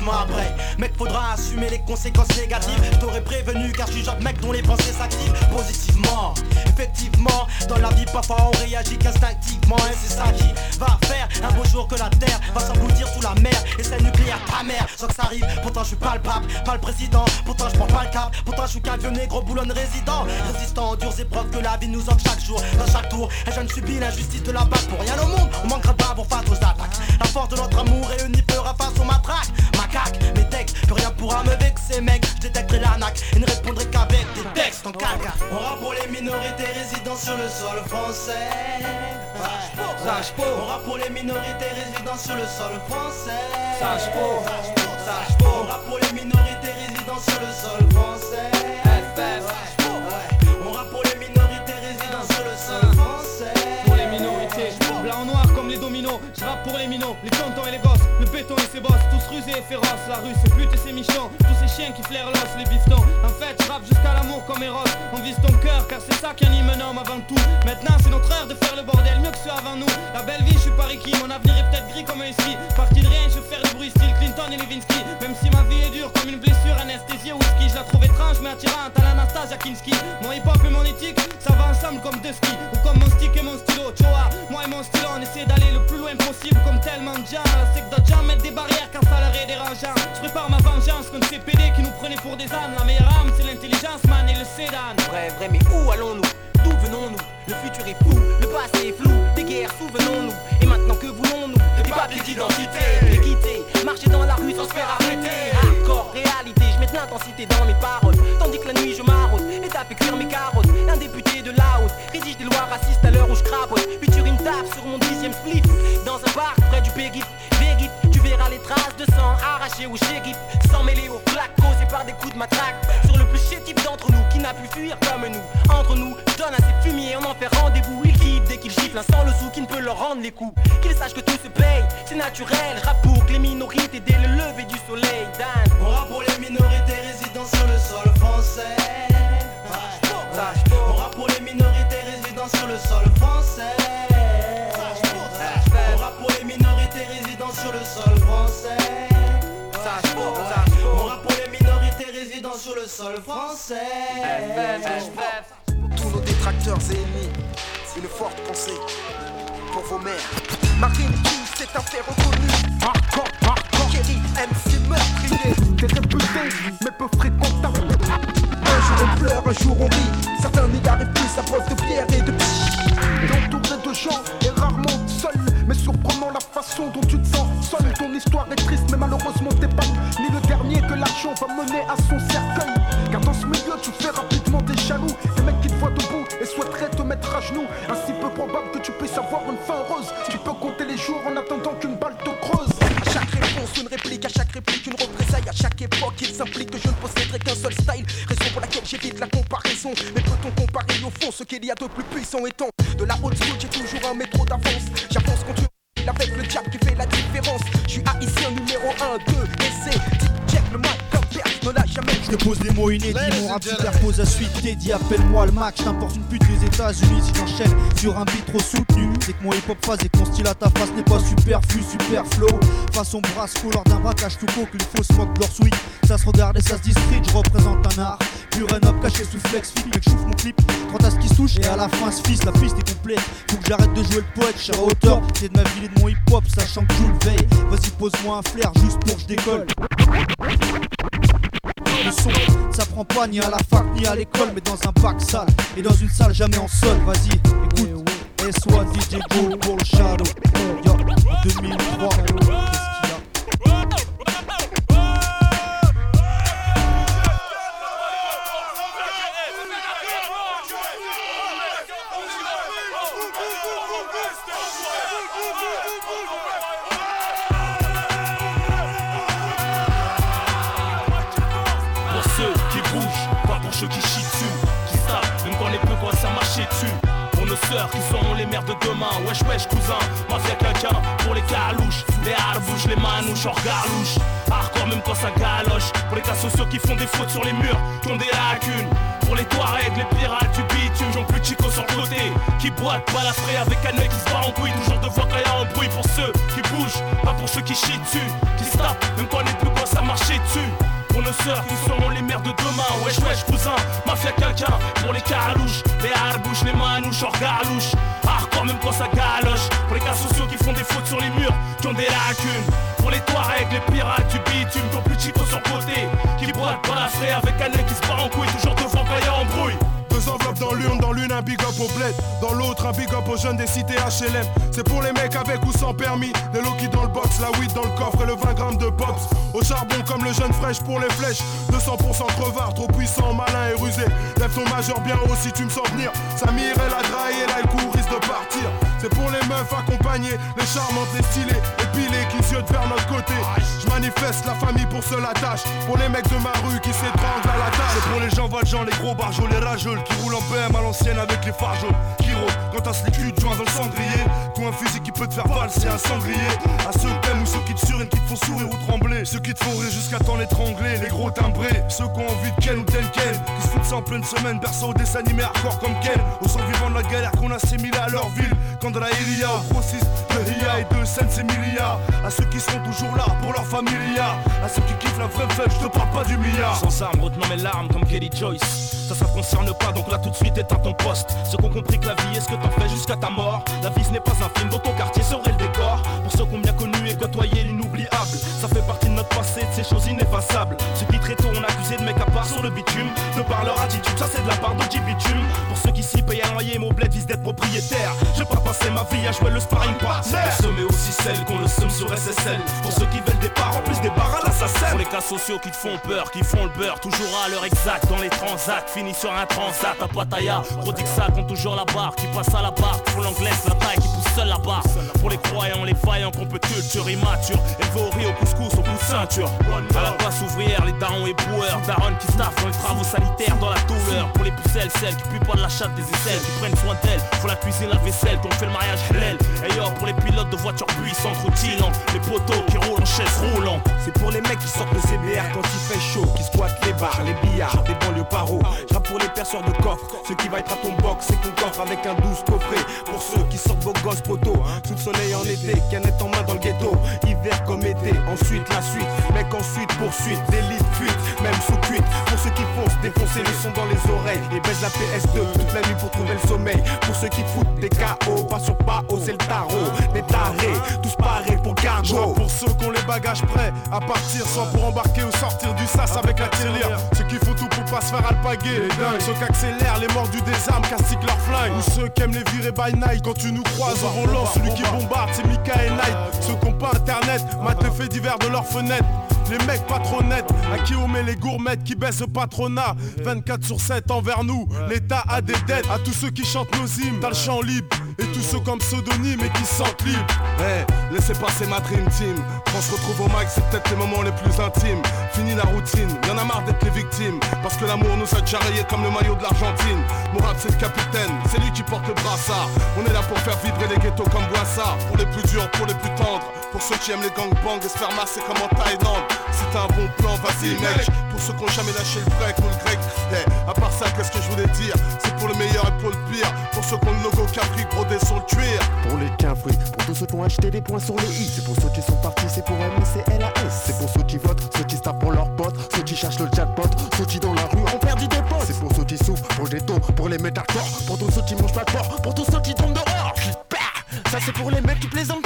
Avertissement après. Mec, faudra assumer les conséquences négatives. T'aurais prévenu car je suis genre mec dont les pensées s'activent positivement. Effectivement, dans la vie, parfois on réagit qu'instinctivement. Et c'est ça qui va faire un beau jour que la terre va s'engloutir sous la mer. Et c'est nucléaire, ta mère, sans que ça arrive. Pourtant, je suis pas le pape, pas le président. Pourtant, je prends pas le cap. Pourtant, je suis vieux négro boulonne résident. Résistant aux dures épreuves que la vie nous offre chaque jour. Dans chaque tour, et je ne subis l'injustice de la balle pour rien au monde. On manquera pas pour face aux attaques. La force de notre amour réunie pourra me vexer, mec. Je détecterai l'arnaque et ne répondrai qu'avec des textes en caca. On rap pour les minorités résidant sur le sol français. Sage On rap pour les minorités résidant sur le sol français. Sage Sage On rap pour les minorités résidant sur le sol français. On rap pour les minorités résidant sur le sol français. Pour les minorités, blanc noir comme les dominos. Je rappe pour les minots, les tontons et les gosses, béton et ses bosses, tous rusés et féroces. La rue, c'est pute et ses michons, tous ces chiens qui flairent l'os, les biftons. En fait, je jusqu'à l'amour comme Eros. On vise ton cœur car c'est ça qui anime un homme avant tout. Maintenant, c'est notre heure de faire le bordel, mieux que ceux avant nous. La belle vie, je suis pas Ricky, mon avenir est peut-être gris comme un ski. Parti de rien, je faire du bruit, style Clinton et Levinsky. Même si ma vie est dure comme une blessure, anesthésie ou whisky. Je la trouve étrange mais attirante à l'Anastasia Kinski. Mon hip hop et mon éthique, ça va ensemble comme deux skis. Ou comme mon stick et mon stylo, tu vois. Moi et mon stylo, on essaie d'aller le plus loin possible comme tellement de gens. C'est que mettent des barrières quand ça leur est dérangeant. Je prépare ma vengeance contre ces PD qui nous prenaient pour des ânes. La meilleure âme, c'est l'intelligence, man, et le sédan. Vrai, vrai, mais où allons-nous? D'où venons-nous? Le futur est fou, le passé est flou. Des guerres, souvenons-nous. Et maintenant que voulons-nous? Des papiers d'identité, l'équité. Marcher dans la rue sans se faire arrêter. Hardcore, réalité, je mets de l'intensité dans mes paroles. Tandis que la nuit je m'arrose et tape et cuire mes carottes. Un député de la haute rédige des lois racistes à l'heure où je crapote. Puis tu une tape sur mon dixième split. Dans un bar près du Pégip, Verras les traces de sang arrachées au shérif. Sans mêler aux flaques causées par des coups de matraque. Sur le plus chétif d'entre nous qui n'a pu fuir comme nous. Entre nous, donne à ces fumiers, on en fait rendez-vous. Ils quittent dès qu'ils giflent un sans le sou qui ne peut leur rendre les coups. Qu'ils sachent que tout se paye, c'est naturel. Rap pour les minorités dès le lever du soleil. Dan. On rap pour les minorités résidant sur le sol français. On rap pour les minorités résidant sur le sol français. On rap pour les minorités résidant sur le sol français. On rap pour les minorités résidant sur le sol français. Tous nos détracteurs et ennemis, une forte pensée pour vos mères. Marine King, c'est un fait reconnu. Hardcore, hardcore. Kerry, MC meurtrier. T'es réputé, mais peu fréquentable. Un jour on pleure, un jour on rit. Certains n'y arrivent plus à preuve de pierre et de pchit. Entouré de gens. Mais surprenant la façon dont tu te sens seul. Ton histoire est triste, mais malheureusement t'es pas ni le dernier que l'argent va mener à son cercueil. Car dans ce milieu, tu fais rapidement des jaloux. Des mecs qui te voient debout et souhaiteraient te mettre à genoux. Ainsi peu probable que tu puisses avoir une fin heureuse. Tu peux compter les jours en attendant qu'une balle te creuse. À chaque réponse, une réplique, à chaque réplique, une représaille. À chaque époque, il s'implique que je ne posséderai qu'un seul style. Raison pour laquelle j'évite la comparaison. Mais peut-on comparer au fond ce qu'il y a de plus puissant étant De la haute j'ai toujours inédits, mon rap superpose à suite Teddy, appelle-moi le Mac, je t'importe une pute des États-Unis si j'enchaîne sur un beat trop soutenu. C'est que mon hip-hop phase et que style à ta face n'est pas superflu, super flow. Façon brasco lors d'un braquage tout court, que les faux smoke leur sweet. Ça se regarde et ça se distribue, je représente un art. Pur un up caché sous flex fit, mec, chauffe mon clip. À ce qui se touche, et à la fin ce fils, la piste est complète. Faut que j'arrête de jouer le poète, cher à hauteur. C'est de ma ville et de mon hip-hop, sachant que je le veille. Vas-y, pose-moi un flair juste pour que je décolle. Le son, ça prend pas ni à la fac ni à l'école, mais dans un bac sale et dans une salle jamais en sol. Vas-y, écoute. S.O.A. DJ Go pour le Shadow. Yo, 2003. Wesh wesh cousin, mafia quelqu'un Pour les calouches, les harbouches, les manouches hors garlouche Hardcore même quand ça galoche. Pour les cas sociaux qui font des fautes sur les murs Qui ont des lacunes. Pour les Touaregs, les pirates du bitume J'en plus chico sur le côté. Qui boite, pas la frais avec un œil qui se bat en couille. Toujours devant quand y a un bruit pour ceux qui bougent Pas pour ceux qui chient dessus. Qui se même quand on est plus quoi ça marcher dessus pour nos sœurs qui seront les mères de demain. Wesh wesh cousin, mafia quelqu'un Pour les carouches, les harbouches, les manouches hors galouche Hardcore même quand ça galoche. Pour les cas sociaux qui font des fautes sur les murs Qui ont des lacunes. Pour les Touaregs, les pirates du bitume Qui ont plus de chico sur côté. Qui boitent pas la frais avec un nez qui se bat en couille Toujours devant quand y a embrouille Dans l'une, dans l'une un big up au bled, dans l'autre un big up aux jeunes des cités HLM. C'est pour les mecs avec ou sans permis, les low dans le box, la weed dans le coffre et le 20 grammes de pops. Au charbon comme le jeune fraîche pour les flèches, 200% crevard, trop puissant, malin et rusé. Lève ton majeur bien haut si tu me sens venir. Samir elle a draillé, là le coup risque de partir. C'est pour les meufs accompagnées, les charmantes, les stylées, épilées qui se vers notre côté. Je manifeste la famille pour se la tâche, pour les mecs de ma rue qui s'étranglent à la tâche. Pour les gens valjean, les gros barjols, les rageuls Qui roulent en BM à l'ancienne avec les phares Qui rôdent quand t'as les culs de joint dans le cendrier. Toi un fusil qui peut te faire valser un sanglier. À ceux que t'aimes ou ceux qui te surinent, qui te font sourire ou trembler Ceux qui te font rire jusqu'à t'en étrangler Les gros timbrés, ceux qui ont envie de Ken ou Ken Ken Qui se foutent ça en pleine semaine, berceau au dessin animé hardcore comme Ken. Aux survivants de la galère qu'on a assimilé à leur ville. Quand de la Iria, grossiste de Ria et de Sensemilia À ceux qui seront toujours là pour leur familia À ceux qui kiffent la vraie fête, je te parle pas du milliard Sans armes, retenant mes larmes comme Kelly Joyce ça, ça concerne pas, donc là tout de suite éteins ton poste. Ceux qui ont compris que la vie est ce que t'en fais jusqu'à ta mort. La vie ce n'est pas un film, dans ton quartier serait le décor. Pour ceux qui ont bien connu et côtoyé l'inoubliable, ça fait partie de notre passé, de ces choses ineffaçables. Ceux qui très tôt ont accusé de mecs à part sur le bitume, de par leur attitude, ça c'est de la part de bitume. S'y payent un loyer, mon bled vise d'être propriétaire. Je pas passer ma vie à jouer le sparring partner. Mais aussi celles qu'on le somme sur SSL. Pour ceux qui veulent des parts, en plus des barres à l'assassin. Pour les cas sociaux qui te font peur, qui font le beurre, toujours à l'heure exacte dans les transats fini sur un transat à Pattaya. Gros ça compte toujours la barre, qui passe à la barre, pour l'anglaise, la taille qui pousse seule la barre. Pour les croyants, les faillants, qu'on peut culture immature, élevé au riz, au couscous, au bout de ceinture. À la place ouvrière, les darons et boueurs, darons qui staffent dans les travaux sanitaires, dans la douleur. Pour les pucelles, celles qui puent pas de la chatte des qui prennent soin d'elles, pour la cuisine, la vaisselle, qu'on fait le mariage halal. Et pour les pilotes de voitures puissantes, routillantes, les poteaux qui roulent en chaise roulant. C'est pour les mecs qui sortent de CBR quand il fait chaud, qui squattent les bars, les billards, des banlieues paro. J'rappe pour les perceurs de coffre, ce qui va être à ton box, c'est ton coffre avec un douce coffret. Pour ceux qui sortent vos gosses poteaux, sous le soleil en été, canette en main dans le ghetto, hiver comme été. Ensuite la suite, mec ensuite poursuite, délit fuite, même sous cuite. Pour ceux qui foncent, défoncer le son dans les oreilles et baisse la PS2 toute la nuit pour trouver le sommeil. Pour ceux qui foutent des KO, pas sur pas c'est le tarot, des tarés, bagages prêts à partir, soit pour embarquer ou sortir du sas avec la tirelire. Ceux qui font tout pour pas se faire alpaguer. Ceux qui accélèrent les mordus des armes, castiquent leur flingue. Ou ceux qui aiment les virer by night. Quand tu nous croises au volant, celui qui bombarde, c'est Mika et Night. Ceux qui ont pas internet, matent les faits divers de leurs fenêtres. Les mecs pas trop nets, à qui on met les gourmettes qui baissent le patronat 24 sur 7 envers nous, l'État a des dettes À tous ceux qui chantent nos hymnes, t'as le champ libre Et tous ceux comme pseudonyme et qui se sentent libres Eh, laissez passer ma dream team. Quand on se retrouve au max, c'est peut-être les moments les plus intimes. Fini la routine, y'en a marre d'être les victimes. Parce que l'amour nous a déjà comme le maillot de l'Argentine. Mourad c'est le capitaine, c'est lui qui porte le brassard. On est là pour faire vibrer les ghettos comme Boissard. Pour les plus durs, pour les plus tendres. Pour ceux qui aiment les gangbangs et se faire masser comme en Thaïlande. T'as un bon plan, vas-y mec. Pour ceux qui ont jamais lâché le break ou le grec hey, À part ça, qu'est-ce que je voulais dire? C'est le meilleur et pour le pire. Pour ceux qui ont le logo Capri brodé sur le cuir. Pour les cafés, pour tous ceux qui ont acheté des points sur les i. C'est pour ceux qui sont partis, c'est pour M, c'est pour ceux qui votent, ceux qui se tapent pour leurs potes. Ceux qui cherchent le jackpot, ceux qui dans la rue ont perdu des potes. C'est pour ceux qui souffrent, pour les taux, pour les corps Pour tous ceux qui mangent pas de porc, pour tous ceux qui tombent dehors. Ça c'est pour les mecs qui plaisantent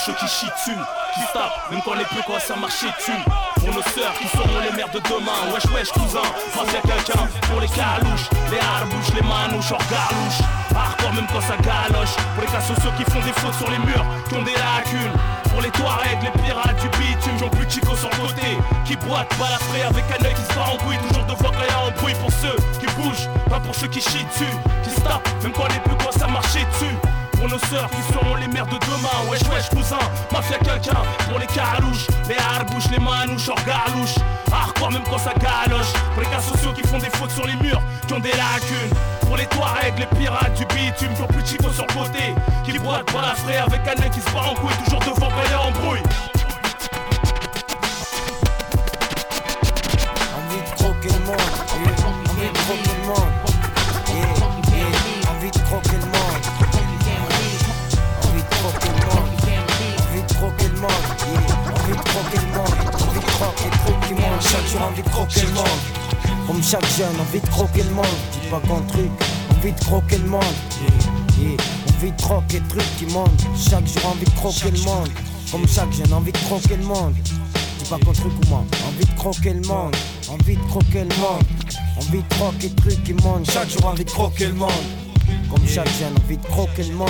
ceux qui chient dessus Qui se tapent, même quand les peu quoi ça marche dessus Pour nos sœurs qui seront les mères de demain Wesh wesh cousin, face à quelqu'un Pour les calouches, les harbouches, les manouches hors galouche. Hardcore même quand ça galoche. Pour les cas sociaux qui font des fautes sur les murs Qui ont des lacunes. Pour les Touaregs, les pirates du bitume, j'en plus chico sur le côté. Qui la frais avec un œil qui se bat en couille. Toujours devant quand y'a un bruit pour ceux qui bougent Pas pour ceux qui chient dessus, qui se tapent. Même quand les plus quoi ça marcher dessus pour nos sœurs qui seront les mères de demain. Wesh wesh cousin, mafia quelqu'un Pour les carouches, les harbouches, les manouches, orgalouches Hardcore ah, même quand ça galoche. Pour les cas sociaux qui font des fautes sur les murs, qui ont des lacunes. Pour les Touaregs, les pirates du bitume qui ont plus de chico sur le côté. Qui boitent pour la frais avec un nez qui se bat en couille Toujours devant galère en brouille Envie de croquer le monde, envie de croquer le monde, envie de croquer le monde croque et trucs qui montent, chaque jour envie de croquer le monde. Comme chaque jeune, envie de croquer le monde. Dis pas qu'un truc, envie de croquer le monde. Yeah. Envie de croquer trucs qui montent, chaque jour envie de croquer le monde. Comme chaque jeune, envie de croquer le monde. Dis pas qu'un truc ou moi, envie de croquer le monde. Envie de croquer le monde. Envie de croquer trucs qui montent, chaque jour envie de croquer le monde. Comme chaque jeune, envie de croquer le monde.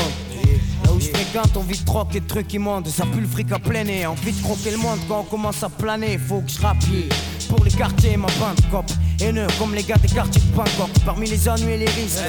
Où je fréquente, envie de troquer de trucs montent, ça pue le fric à plein nez. Envie de croquer le monde quand on commence à planer, faut que je rappuie. Pour les quartiers, ma bande cop. Haineux comme les gars des quartiers de Bangkok. Parmi les ennuis et les risques,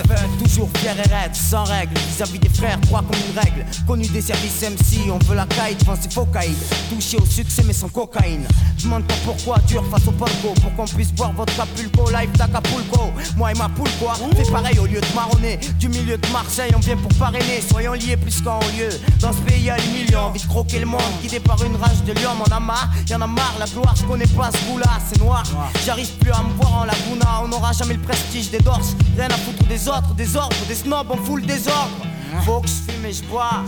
toujours fier et raide, sans règle. Vis-à-vis des frères, droit comme une règle. Connu des services MC, on veut la caille, c'est faux caïd. Touché au succès, mais sans cocaïne. Je demande pas pourquoi, dur face au polco. Pour qu'on puisse voir votre capulco, live d'Acapulco. Moi et ma poule, quoi. Fais pareil au lieu de marronner. Du milieu de Marseille, on vient pour parrainer. Soyons liés plus qu'en haut lieu. Dans ce pays, y'a les millions. Envie de croquer le monde, guidé par une rage de lion. On a marre, y'en a marre, la gloire, je connais pas ce goût-là, c'est noir. J'arrive plus à me voir laguna, on n'aura jamais le prestige des dorses. Rien à foutre des autres, des ordres, des snobs, on fout le désordre. Faut que je fume et je bois.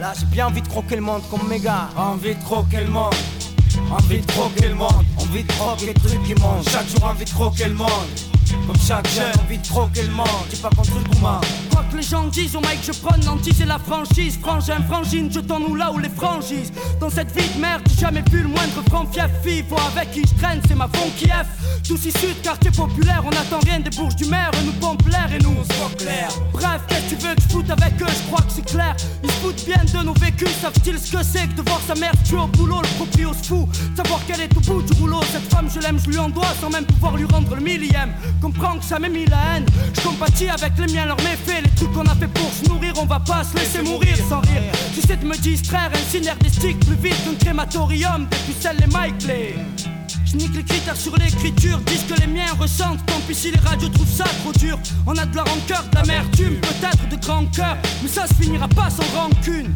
Là, j'ai bien envie de croquer le monde comme mes gars. Envie de croquer le monde. Envie de croquer le monde. Envie de croquer les trucs qui montent. Chaque jour, envie de croquer le monde. Comme chaque jeune, envie de croquer le monde. Dis pas contre le gourmand. Que les gens disent, au mic je prône l'antise et la franchise. Frangin, frangine, jetons-nous là où les franchises. Dans cette vie de merde, j'ai jamais vu le moindre franc fief. Faut avec qui je traîne, c'est ma funky F. Tous issus de quartier populaire, on attend rien des bourges du maire. Nous pompe l'air et nous on se clair. Bref, qu'est-ce que tu veux que je avec eux? Je crois que c'est clair. Ils se foutent bien de nos vécus, savent-ils ce que c'est que de voir sa mère tuer au boulot, le proprio se fout. Savoir qu'elle est au bout du rouleau, cette femme je l'aime, je lui en dois sans même pouvoir lui rendre le millième. Comprends que ça m'est mis la haine. Je compatis avec les miens, leurs méfaits, les trucs qu'on a fait pour se nourrir, on va pas se laisser mourir sans rire. J'essaie de me distraire, incinère des sticks plus vite qu'un crématorium, des pucelles les mic. Je nique les critères sur l'écriture, disent que les miens ressentent. Tant pis si les radios trouvent ça trop dur. On a de la rancœur, de l'amertume, peut-être de grand cœur, mais ça se finira pas sans rancune.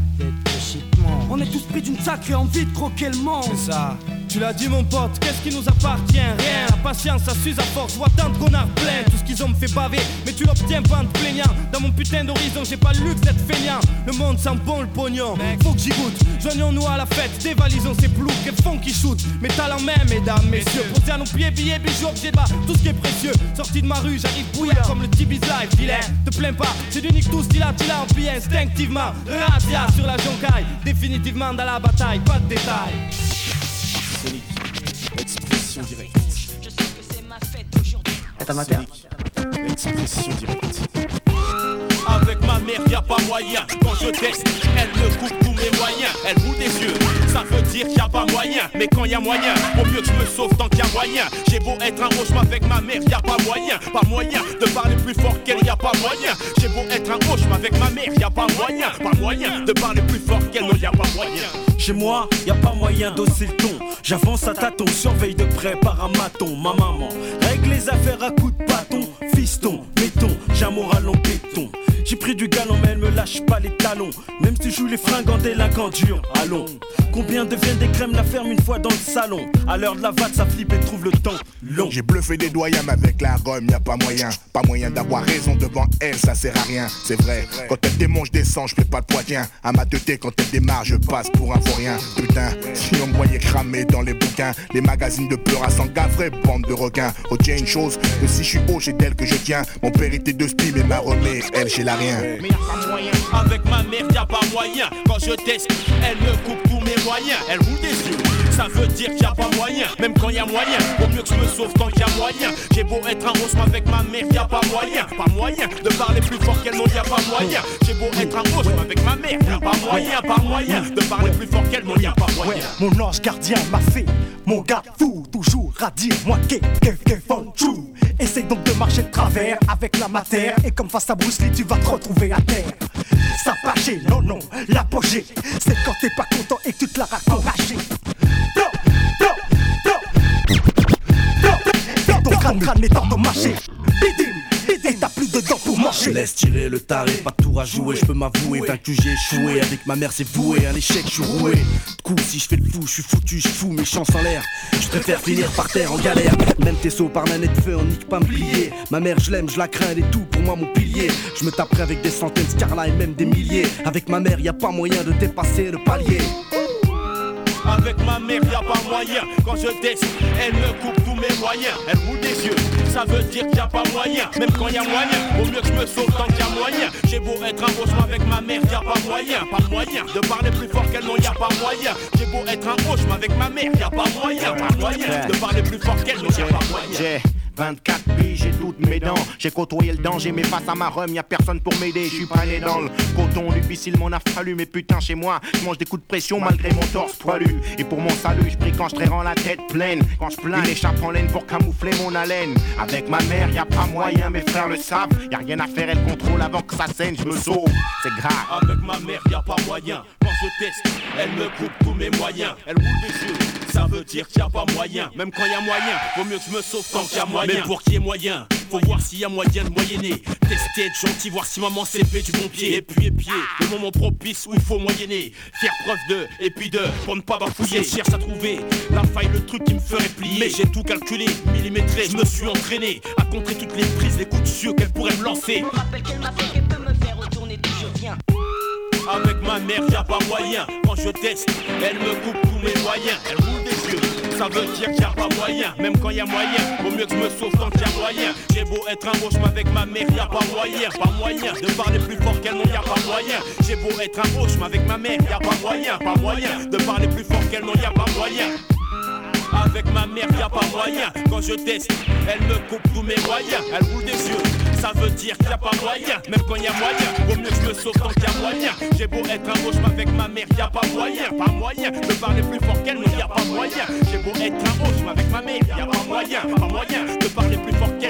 On est tous pris d'une sacrée envie de croquer le monde. C'est ça. Tu l'as dit mon pote, qu'est-ce qui nous appartient? Rien, la patience ça s'use à force, vois tant de connards plein Tout ce qu'ils ont me fait baver, mais tu l'obtiens pas en te plaignant. Dans mon putain d'horizon, j'ai pas le luxe d'être feignant. Le monde sent bon le pognon, faut que j'y goûte. Joignons-nous à la fête, dévalisons ces ploucs et font qui shoot Métal en main, mesdames, messieurs. Posez à nos pieds, billets, bijoux, objets de bas. Tout ce qui est précieux, sorti de ma rue, j'arrive bouillant comme le Tibi's Life Vilain, te plains pas, c'est du nique tout style à en pied instinctivement. Razzia sur la joncaille, définitivement dans la bataille, pas de détails Expression directe. Je sais que c'est ma fête aujourd'hui. Expression directe. Ma mère, y a pas moyen. Quand je teste, elle me coupe tous mes moyens. Elle roule des yeux, ça veut dire qu'il a pas moyen. Mais quand y a moyen, au mieux que je me sauve tant qu'il y a moyen. J'ai beau être un roche avec ma mère, y a pas moyen. Pas moyen de parler plus fort qu'elle, y a pas moyen. J'ai beau être un roche avec ma mère, y a pas moyen. Pas moyen de parler plus fort qu'elle, non y a pas moyen. Chez moi, y a pas moyen d'osser le ton. J'avance à tâtons, surveille de près par un maton. Ma maman règle les affaires à coups de bâton. Fiston, mettons, j'ai un moral en béton. J'ai pris du galon, mais elle me lâche pas les talons. Même si je joue les fringants délinquants durs, allons. Combien deviennent des crèmes la ferme une fois dans le salon? À l'heure de la vatte, ça flippe et trouve le temps long. J'ai bluffé des doyens, avec la rhum, y a pas moyen. Pas moyen d'avoir raison devant elle, ça sert à rien. C'est vrai, quand elle démonte, je descends, je fais pas de poitrine. À ma teuté, quand elle démarre, je passe pour un vaurien. Putain, si on me voyait cramer dans les bouquins, les magazines de peur à s'engavrer, bande de requins. Retiens une chose, que si je suis haut, c'est d'elle que je tiens. Mon père était de spi, mais ma remée, elle, chez la Avec ma mère, y a pas moyen. Quand je teste, elle me coupe tous mes moyens. Elle roule des yeux. Ça veut dire qu'il y a pas moyen, même quand y a moyen. Au mieux que je me sauve tant qu'il y a moyen. J'ai beau être un roche avec ma mère, y a pas moyen. Pas moyen de parler plus fort qu'elle, non, y a pas moyen. J'ai beau être un roche avec ma mère, pas moyen. Pas moyen de parler plus fort qu'elle, non, y a pas moyen. Mon ange gardien m'a fait mon gars fou, toujours à dire moi que que que font chou. Essaye donc de marcher de travers avec la matière et comme face à Bruce Lee tu vas te retrouver à terre. Pâché, non non, l'apogée, c'est quand t'es pas content et que tu te la racontes ton crâne est endommagé. Bidim, bidim, t'as plus de dents pour Je manger. laisse tirer le taré, pas de tour à jouer, je peux m'avouer, vaincu j'ai échoué, avec ma mère c'est voué, un échec je suis roué. Coup si je fais le fou, je suis foutu, je fous mes chances en l'air. Je préfère finir par terre en galère, même tes sauts par manette de feu, on nique pas me plier. Ma mère je l'aime, je la crains, elle est tout pour moi mon pilier. Je me taperai avec des centaines Scarla et même des milliers. Avec ma mère y a pas moyen de dépasser le palier. Avec ma mère, y a pas moyen. Quand je teste, elle me coupe tous mes moyens. Elle roule des yeux, ça veut dire qu'il a pas moyen. Même quand y a moyen, vaut mieux que je me sauve tant qu'il y a moyen. J'ai beau être un roche avec ma mère, y a pas moyen. Pas moyen de parler plus fort qu'elle, non, y a pas moyen. J'ai beau être un roche avec ma mère, y a pas moyen. Pas moyen de parler plus fort qu'elle, non, y a pas moyen. 24 piges, j'ai toutes mes dents. J'ai côtoyé le danger, mais face à ma rhum, y a personne pour m'aider. Je suis pas né dans le coton, difficile m'en a fallu. Mais putain, chez moi, je mange des coups de pression malgré mon torse poilu. Et pour mon salut, je prie quand je rend la tête pleine. Quand je plains, échappe en laine pour camoufler mon haleine. Avec ma mère, y a pas moyen, mes frères le savent. Y a rien à faire, elle contrôle avant que ça saigne, je me sauve. C'est grave. Avec ma mère, y a pas moyen. Quand je teste, elle me coupe tous mes moyens. Elle roule des yeux, ça veut dire qu'il y a pas moyen. Même quand y a moyen, vaut mieux que je me sauve tant qu'il y a moyen. Mais pour qu'il y ait moyen, faut voir s'il y a moyen de moyenner. Tester, être gentil, voir si maman s'est fait du bon pied. Et puis, et puis, le moment propice où il faut moyenner. Faire preuve de, et puis de, pour ne pas bafouiller. Je cherche à trouver la faille, le truc qui me ferait plier. Mais j'ai tout calculé, millimétré, je me suis entraîné à contrer toutes les prises, les coups de cieux qu'elle pourrait me lancer. Je me rappelle qu'elle m'a fait qu'elle peut me faire retourner d'où je viens. Avec ma mère, y a pas moyen. Quand je teste, elle me coupe tous mes moyens. Elle roule ça veut dire qu'il y a pas moyen. Même quand y a moyen, vaut mieux que je me sauve tant qu'il y a moyen. J'ai beau être un roche, mais avec ma mère, y a pas moyen. Pas moyen de parler plus fort qu'elle, non, y a pas moyen. J'ai beau être un roche, mais avec ma mère, y a pas moyen. Pas moyen de parler plus fort qu'elle, non, y a pas moyen. Avec ma mère, y a pas moyen. Quand je teste, elle me coupe tous mes moyens. Elle roule des yeux, ça veut dire qu'il a pas moyen. Même quand y a moyen, vaut mieux que je me sauve qu'il y a moyen. J'ai beau être un roche, mais avec ma mère, y a pas moyen. Pas moyen de parler plus fort qu'elle, non, y a pas moyen. J'ai beau être un roche, mais avec ma mère, y a pas moyen. Pas moyen de parler plus fort qu'elle,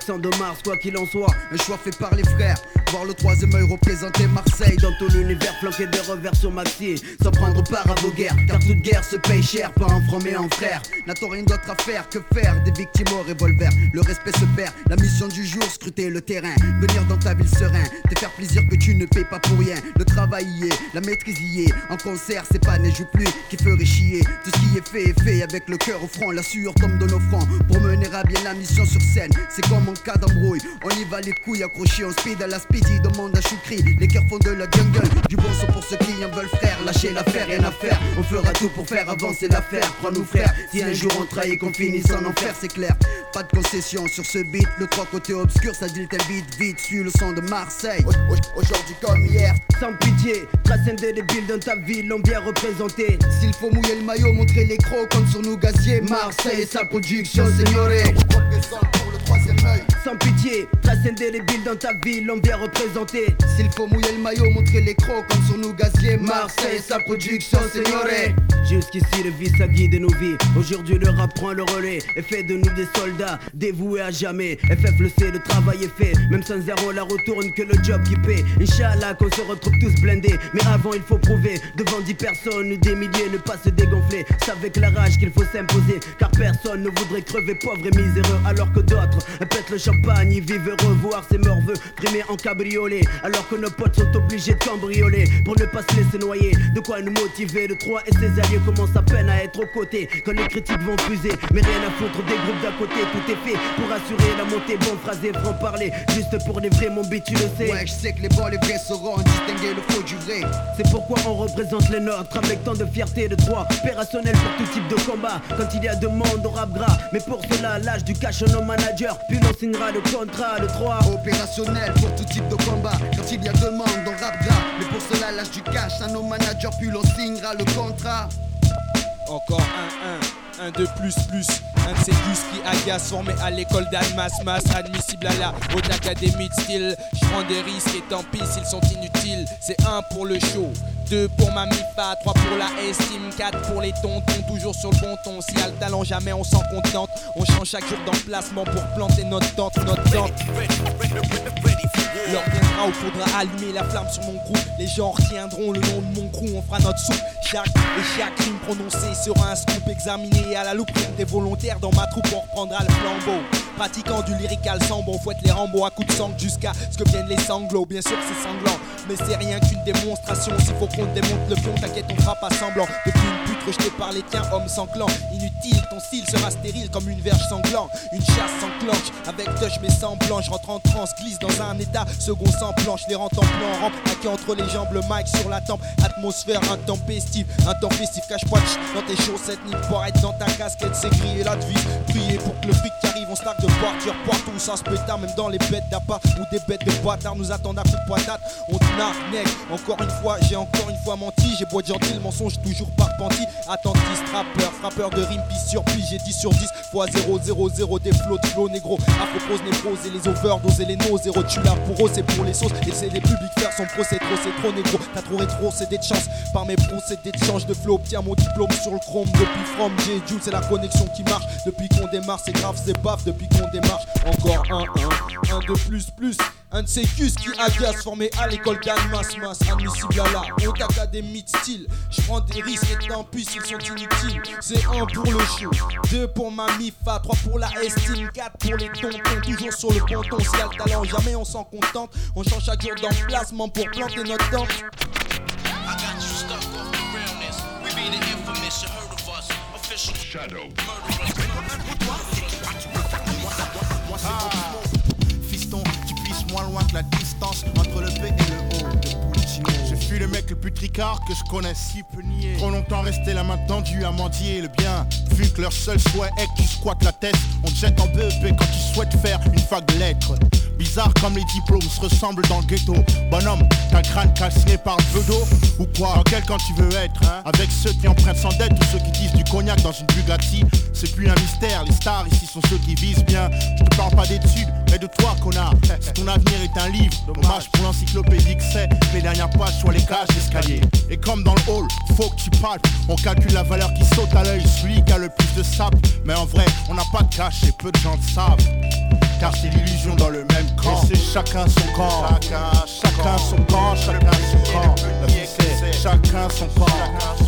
700 de Mars, quoi qu'il en soit, le choix fait par les frères. Voir le troisième œil représenter Marseille dans tout l'univers, flanqué de revers sur Maxi. Sans prendre part à vos guerres, car toute guerre se paye cher, pas en franc mais en frère. N'a-t-on rien d'autre à faire que faire des victimes au revolver Le respect se perd, la mission du jour, scruter le terrain. Venir dans ta ville serein, te faire plaisir que tu ne payes pas pour rien. Le travail y est, la maîtrise y est. En concert, c'est pas neige ou pluie qui ferait chier. Tout ce qui est fait est fait avec le cœur au front, la sueur tombe de nos fronts. Pour mener à bien la mission sur scène, c'est comme en cas d'embrouille. On y va les couilles accrochées, on speed à la demande à Choukri. Les cœurs font de la jungle, du bon son pour ceux qui en veulent frère. Lâchez l'affaire, rien à faire. On fera tout pour faire avancer l'affaire. Crois-nous frère, si un jour on trahit, qu'on finisse en enfer, c'est clair. Pas de concession sur ce beat, le trois côtés obscur, ça dit tel beat vite, suis le son de Marseille. Au- au- Aujourd'hui comme hier, sans pitié, trace indélébile dans ta ville, l'ont bien représenté. S'il faut mouiller le maillot, montrer les crocs, comme sur nous gaziers. Marseille et sa production, signore. Sans pitié, trace indélébile dans ta ville, l'ont bien représenté. S'il faut mouiller le maillot, montrer les crocs, comme sur nous gaziers. Marseille sa production, signore. Jusqu'ici, le vice a guidé nos vies. Aujourd'hui, le rap prend le relais et fait de nous des soldats dévoués à jamais. FF le sait, le travail est fait. Même sans zéro, la retourne que le job qui paie. Inch'Allah, qu'on se retrouve tous blindés. Mais avant, il faut prouver devant dix personnes ou des milliers, ne pas se dégonfler. C'est avec la rage qu'il faut s'imposer. Car personne ne voudrait crever pauvre et miséreux. Alors que d'autres pètent le champagne, ils vivent heureux. Voir ses morveux primés en cabriolet. Alors que nos potes sont obligés de cambrioler pour ne pas se laisser noyer. De quoi nous motiver. Le 3 et ses alliés commencent à peine à être aux côtés. Quand les critiques vont fuser, mais rien à foutre des groupes d'à côté. Tout est fait pour assurer la montée. Bon phrasé, franc parler. Juste pour les vrais, mon beat, tu le sais. Ouais, je sais que les bons, les vrais sauront distinguer le faux du vrai. C'est pourquoi on représente les nôtres avec tant de fierté et de droit. Opérationnel pour tout type de combat. Quand il y a demande au rap gras. Mais pour cela, l'âge du cash nos managers. Puis l'on signera le contrat, le 3. Opérationnel pour tout type de combat. Quand il y a demande au rap. Mais pour cela, l'âge du cash à nos managers. Puis l'on signera le contrat. Encore un 1, un de plus plus, un de ces gus qui agace formé à l'école d'Almas, masse admissible à la haute académie de style. Je prends des risques et tant pis s'ils sont inutiles. C'est un pour le show, deux pour ma mifa, trois pour la estime, quatre pour les tontons, toujours sur le bon ton. Si y a le talent, jamais on s'en contente. On change chaque jour d'emplacement pour planter notre tente, notre tente. L'heure viendra où faudra allumer la flamme sur mon groupe. Les gens retiendront le nom de mon crew, on fera notre soupe. Chaque et chaque crime prononcé sera un scoop examiné à la loupe. Des volontaires dans ma troupe, on reprendra le flambeau. Pratiquant du lyrical sans bon, fouette les rambo à coups de sang jusqu'à ce que viennent les sanglots. Bien sûr, c'est sanglant, mais c'est rien qu'une démonstration. S'il faut qu'on démonte le fion, t'inquiète, on fera pas semblant. Pute rejetée par les tiens, homme sans clan. Inutile, ton style sera stérile comme une verge sanglant. Une chasse s'enclenche avec touch mais sans blanche. Rentre en transe, glisse dans un état second sans planche. Les rentre en plan, rampe, hacké entre les jambes, le mic sur la tempe. Atmosphère intempestive, intempestif, cache pas dans tes chaussettes, ni être dans ta casquette. C'est griller la devise, prier pour que le fric qui arrive, on stack de voitures partout, sans se pétard, même dans les bêtes d'appât ou des bêtes de bâtards nous attendent à coup de. On te nargue, encore une fois, j'ai encore une fois menti. J'ai être gentil, mensonge toujours pas repenti. Attentiste, rappeur, frappeur de rime, sur pis, j'ai 10 sur 10 fois 0, 0, 0 des flots de flots négro. Afro-prose, névrose et les overdoses et les nos, zéro tu là pour eux, c'est pour les sauces. Et c'est les publics faire son pro, c'est trop, c'est trop négro. T'as trop c'est des chances. Par mes procédés de change de flow, obtiens mon diplôme sur le chrome. Depuis From, J, Jules, c'est la connexion qui marche. Depuis qu'on démarre, c'est grave, c'est baf. Depuis qu'on démarche, encore un, un, un de plus, plus. Un de ces cus qui agace formé à l'école d'Almas, masse, admissible à la haute académie de style. Je prends des risques et tant pis s'ils sont inutiles. C'est un pour le show, deux pour ma mifa, trois pour la estime, quatre pour les tontons. Toujours sur le ponton, a le talent, jamais on s'en contente. On change chaque jour d'emplacement pour planter notre temps. Fiston, tricard que je connais si peu nier. Trop longtemps resté la main tendue à mendier le bien. Vu que leur seul souhait est que tu la tête, on te jette en BEP quand tu souhaites faire une fac de lettres. Bizarre comme les diplômes se ressemblent dans le ghetto. Bonhomme, t'as crâne calciné par le d'eau Ou quoi Dans quel tu veux être hein Avec ceux qui empruntent sans dette ou ceux qui disent du cognac dans une Bugatti C'est plus un mystère, les stars ici sont ceux qui visent bien. Je te parle pas d'études, de toi connard. Si ton avenir est un livre, dommage pour l'encyclopédie que c'est les dernières pages soient les cages d'escalier. Et comme dans le hall, faut que tu parles. On calcule la valeur qui saute à l'œil, celui qui a le plus de sable. Mais en vrai, on n'a pas de cash et peu de gens le savent. Car c'est l'illusion dans le même camp. Et c'est chacun son camp. Chacun, chacun son camp, chacun son camp. C'est chacun son camp.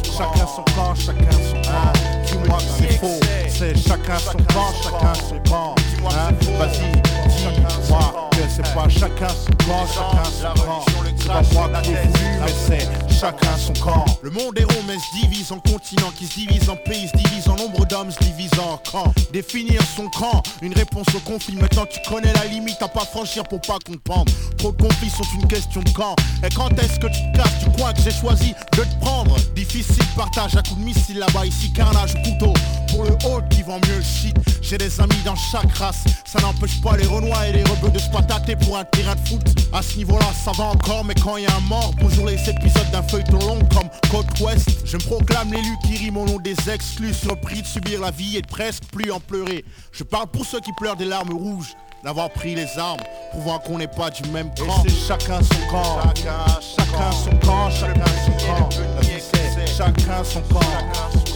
Chacun son camp, chacun son camp. Dis-moi que c'est faux. C'est chacun son camp, chacun son camp. Hein? Dis-moi que c'est pas chacun son camp, chacun. C'est pas moi qui mais c'est chacun son camp. Le monde est rond, mais se divise en continents, qui se divise en pays, se divise en nombre d'hommes, se divise en camps. Définir son camp, une réponse au conflit. Maintenant tu connais la limite, à pas franchir pour pas comprendre. Trop de conflits sont une question de camp. Et quand est-ce que tu te casses du coin que j'ai choisi de te prendre? Difficile partage à coup de missile là-bas, ici carnage au couteau. Pour le haut qui vend mieux le shit, j'ai des amis dans chaque race. Ça n'empêche pas les et les rebeux de se patater pour un terrain de foot. À ce niveau-là, ça va encore, mais quand il y a un mort, bonjour les épisodes d'un feuilleton long comme Côte Ouest. Je me proclame l'élu qui rime au nom des exclus, surpris de subir la vie et de presque plus en pleurer. Je parle pour ceux qui pleurent des larmes rouges d'avoir pris les armes, prouvant qu'on n'est pas du même camp. Et c'est chacun son camp, chacun, chacun son camp, chacun son camp. Chacun son camp,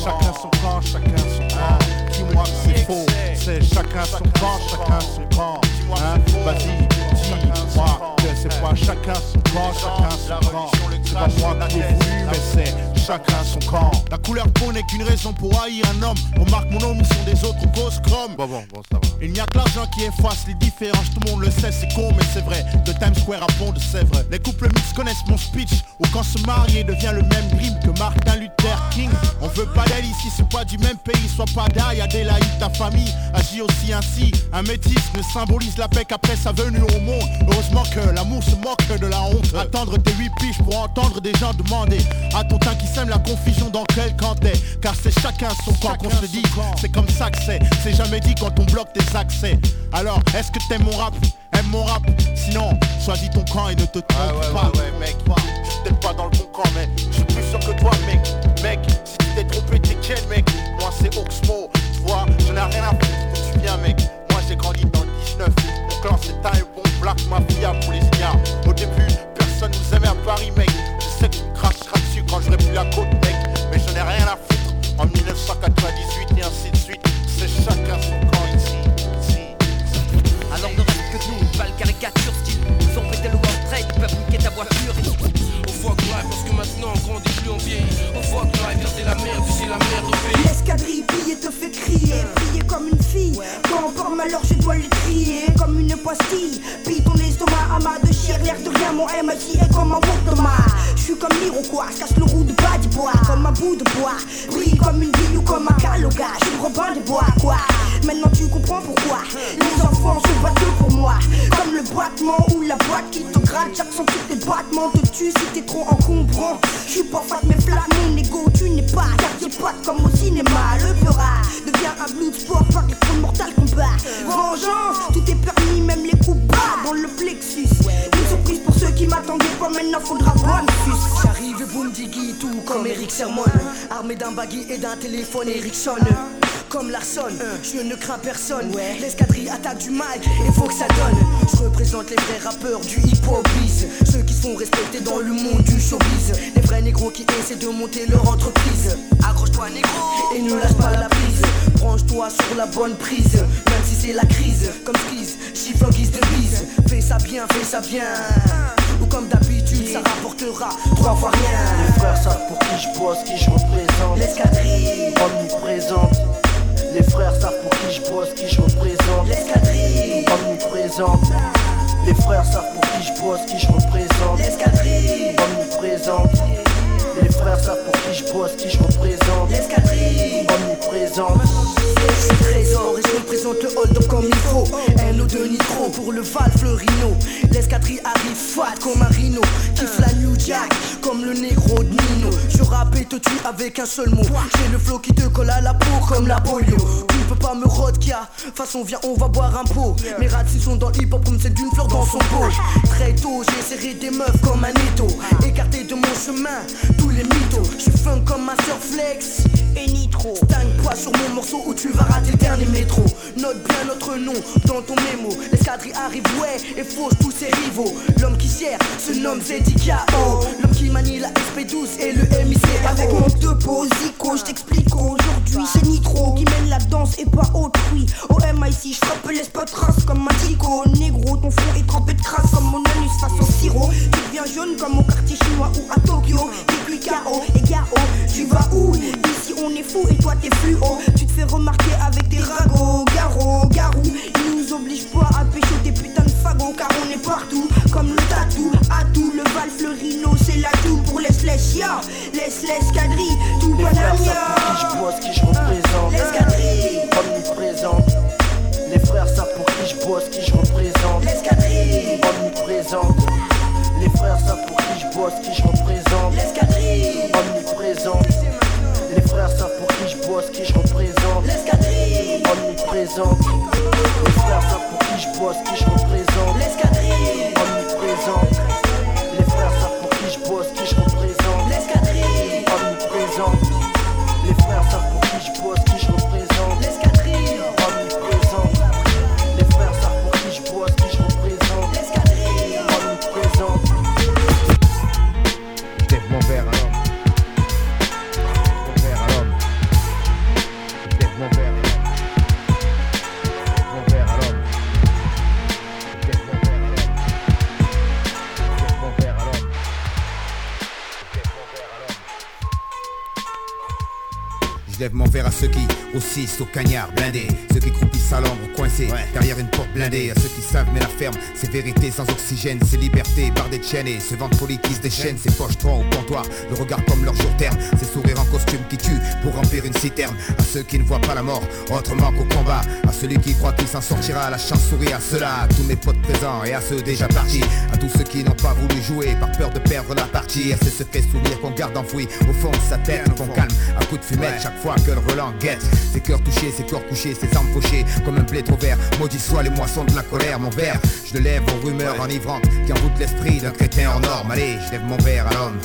chacun son camp, chacun son camp. Dis-moi que c'est faux, c'est chacun son camp, chacun son camp. Hein? Vas-y, dis-moi que c'est pas chacun son camp, chacun son camp. C'est pas moi qui voulu, mais c'est chacun son camp. La couleur peau n'est qu'une raison pour haïr un homme. Remarque mon homme, sont des autres causes chrome. Bon, bon, bon, ça va. Il n'y a que l'argent qui efface les différences, tout le monde le sait, c'est con, mais c'est vrai. De Times Square à Pont de Sèvres, les couples mixtes connaissent mon speech. Ou quand se marier devient le même rime que Martin Luther King. On veut pas d'aile ici, c'est pas du même pays, sois pas d'ail, Adélaïde, ta famille agit aussi ainsi. Un métis ne symbolise la paix qu'après sa venue au monde. Heureusement que l'amour se moque de la honte. Attendre tes huit piges pour entendre des gens demander à ton teint qui sème la confusion dans quel camp t'es. Car c'est chacun son camp qu'on se dit, c'est comme ça que c'est. C'est jamais dit quand on bloque tes accès. Alors, est-ce que t'aimes mon rap? Aime mon rap? Sinon, choisis ton camp et ne te trompe pas. Ouais, ouais, mec, je suis peut-être pas dans le bon camp, mais je suis plus sûr que toi, mec. Mec, si tu t'es trompé, t'es quel mec? Moi, c'est Oxmo, tu vois, j'en ai rien à foutre d'où tu viens, mec? Moi, j'ai grandi dans le 19. Mon clan, c'est un bon black mafia pour les ignares. Au début, personne nous aimait à Paris, mec. chacun son ici. Alors ne reste que nous, pas le caricature style. Nous ont pété le portrait, tu peux niquer ta voiture. On voit que live parce que maintenant on grandit plus, on vieillit. On voit que live c'est la merde aussi la. L'escadrille et te fait crier, crier comme une fille. Quand encore malheur, je dois le crier comme une pastille. Pille ton estomac, amas de chien, l'air de rien, mon MJ est comme un Thomas Je suis comme l'Iroquois, je casse le roux de bas du bois, comme un bout de bois. Brille comme une ville ou comme un caloga, je me rebelle des bois, quoi. Maintenant tu comprends pourquoi les enfants se battent pour moi. Comme le boitement ou la boîte qui te gratte, j'accentue tes battements, te tue si t'es trop encombrant. Je suis pas fat, mais flamme mon ego, tu n'es pas, comme au cinéma, le peura devient un blue sport, fuck les mortal combat. Vengeance, tout est permis, même les coups bas dans le plexus. Une surprise pour ceux qui m'attendaient pas, maintenant faudra bonne J'arrive et boum diggy tout comme Eric Sermon. Armé d'un baggy et d'un téléphone Ericsson comme Larson. Je ne crains personne. L'escadrille attaque du mic et faut que ça donne. Je représente les vrais rappeurs du hip-hop Ceux qui se font respecter dans le monde du showbiz. Les vrais négros qui essaient de monter leur entreprise. Accroche-toi négro et ne lâche pas la prise. Branche-toi sur la bonne prise, même si c'est la crise. Comme Skis, chiffre en guise de bise. Fais ça bien, fais ça bien. Ou comme d'habitude, ça rapportera trois fois rien. Les frères savent pour qui je bosse, qui je représente. L'escadrille Les frères savent pour qui je bosse, qui je représente. L'escadrille omniprésente. Les frères savent pour qui je bosse, qui je représente. L'escadrille omniprésente. Trésor et je représente le hold. NO2 nitro pour le Val Fleurino. L'escadrille arrive fat comme un rhino. Kiffe la New Jack comme le négro de Nino. Je rappe et te tue avec un seul mot. J'ai le flow qui te colle à la peau comme la polio. Tu ne peux pas me rodkia. Façon, viens, on va boire un pot. Mes rats sont dans le hip hop comme c'est d'une fleur dans son pot. Très tôt, j'ai serré des meufs comme un étau. Écarté de mon chemin, tous les mythos. Je suis fun comme ma Flex et Nitro. Stagne quoi sur mon morceau où tu vas rater le dernier métro. Note bien notre nom dans ton mémo. L'escadrille arrive, ouais, et fausse tous ses rivaux. L'homme qui sert se nomme Zedikao. L'homme qui manie la SP12 et le MIC. Avec mon topo, Zico, je t'explique aujourd'hui. C'est Nitro qui mène la danse et pas autrui. Au MIC, je frappe les spots traces comme un dico. Négro, ton front est trempé de crasse comme mon anus face au sirop. Tu deviens jaune comme au quartier chinois ou à Tokyo. Puis KO et KO, tu vas où? Ici on est fou et toi t'es fluo. Tu te fais remarquer avec tes ragots, garo, garou. Ils nous obligent pas à pêcher des putains de fagots car on est partout. Comme le tatou, à tout le Val Fleurino, c'est la tout pour les slash ya. Laisse l'escadrille, tout Les frères savent pour qui je bosse, qui je représente. L'escadrille omniprésente. Les frères savent pour qui je bosse, qui je représente. L'escadrille omniprésente. Les frères savent pour qui je bosse, qui je représente. L'escadrille omniprésente. Bosse, qui je représente. L'escadrille omniprésente. Les frères savent pour qui je bosse, qui je représente. L'escadrille omniprésente. Lève mon verre à ceux qui grossissent au cagnard blindé. Ceux qui croupissent à l'ombre coincés derrière une porte blindée. À ceux qui savent mais la ferme c'est vérité sans oxygène. C'est liberté par des chaînes et ce ventre poli qui se déchaîne. Ces poches trois au comptoir, le regard comme leur jour terme Ces sourires en costume qui tuent pour remplir une citerne. À ceux qui ne voient pas la mort autrement qu'au combat. À celui qui croit qu'il s'en sortira, la chance sourit à ceux-là À tous mes potes présents et à ceux déjà partis. À tous ceux qui n'ont pas voulu jouer par peur de perdre la partie. À ces secrets souvenirs qu'on garde enfouis au fond de sa tête Qu'on calme à coups de fumette chaque fois que le cœurs touchés, ces corps couchés, ces armes fauchées Comme un blé trop vert, maudit soit les moissons de la colère Mon verre, je le lève aux rumeurs enivrantes Qui envoûtent l'esprit d'un crétin hors norme. Allez, je lève mon verre à l'homme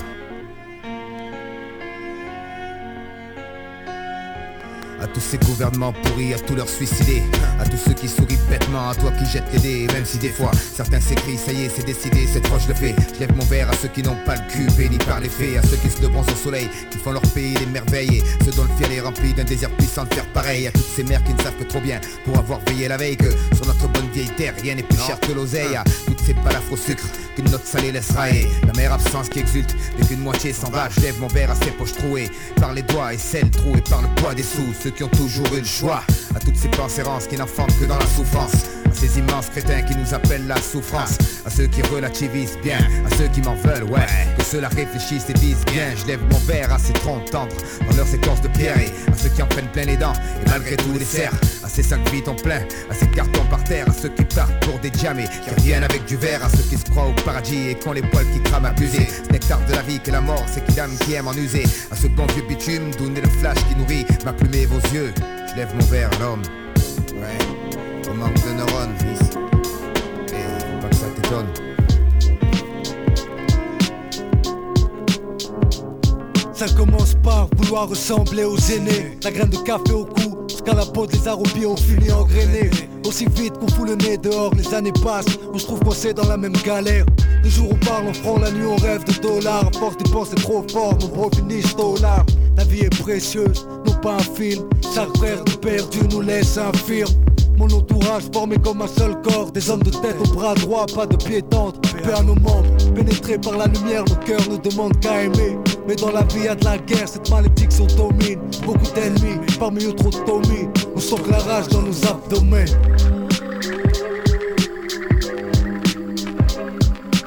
À tous ces gouvernements pourris, à tous leurs suicidés. À tous ceux qui sourient bêtement, à toi qui jettes les dés. Même si des fois, certains s'écrient, ça y est, c'est décidé, cette fois je le fais Je lève mon verre à ceux qui n'ont pas le cul béni par les fées À ceux qui se bronzent au soleil, qui font leur pays des merveilles. Et ceux dont le fiel est rempli d'un désir puissant de faire pareil. À toutes ces mères qui ne savent que trop bien pour avoir veillé la veille Que sur notre bonne vieille terre, rien n'est plus cher que l'oseille. À toutes c'est pas la faux sucre qu'une note salée laisse railler. La mère absence qui exulte, dès qu'une moitié s'en va, je lève mon verre à ses poches trouées. Par les doigts et celles trouées par le poids des sous, ceux qui ont toujours eu le choix. À toutes ces pensées qui n'enfantent que dans la souffrance. Ces immenses crétins qui nous appellent la souffrance. À ceux qui relativisent bien, à ceux qui m'en veulent, ouais. Que ceux-là réfléchissent et disent bien. Je lève mon verre à ces troncs tendres, dans leur séquence de pierre. Et à ceux qui en prennent plein les dents, et malgré tout les serrent. À ces cinq vies en plein, à ces cartons par terre. À ceux qui partent pour des diamés, qui reviennent avec du verre. À ceux qui se croient au paradis et qui ont les poils qui crament abusés. Ce nectar de la vie que la mort, c'est qui dame qui aime en user. À ce bon vieux bitume, donner le flash qui nourrit ma plume et vos yeux. Je lève mon verre l'homme. Ouais, ça commence par vouloir ressembler aux aînés. La graine de café au cou, jusqu'à la peau des arobies au fini engrainé. Aussi vite qu'on fout le nez dehors, les années passent On se trouve coincé dans la même galère. Le jour on parle en franc, la nuit on rêve de dollars. À force de trop fort, mon bro finit dollar. La vie est précieuse, non pas un film. Chaque frère de perdu nous laisse infirme mon entourage formé comme un seul corps. Des hommes de tête au bras droit, pas de pied tendre Paix à nos membres, pénétrés par la lumière. Nos cœurs ne demandent qu'à aimer. Mais dans la vie y a de la guerre, cette malédiction domine Beaucoup d'ennemis, parmi eux trop de Tommy On sent la rage dans nos abdomens.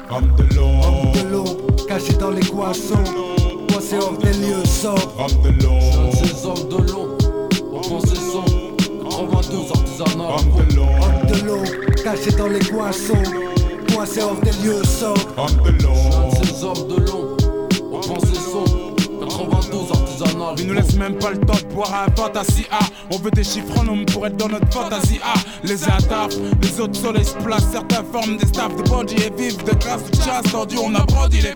Homme de Homme caché dans les poissons Coincé hors des lieux sobres. Homme de Ces hommes de l'eau, 92 artisanal homme de l'eau, Homme de l'eau, caché dans les poissons. Coincé hors des lieux sobres homme de. Ces hommes de l'eau, artisanal Il nous laisse même pas le temps de boire un fantasy. A On veut des chiffres en nombre pour être dans notre fantasy. A Les uns taffent, les autres soleils se placent Certains forment des staffs de bandits et vivent de grâce de chasse Tendu on a brandi les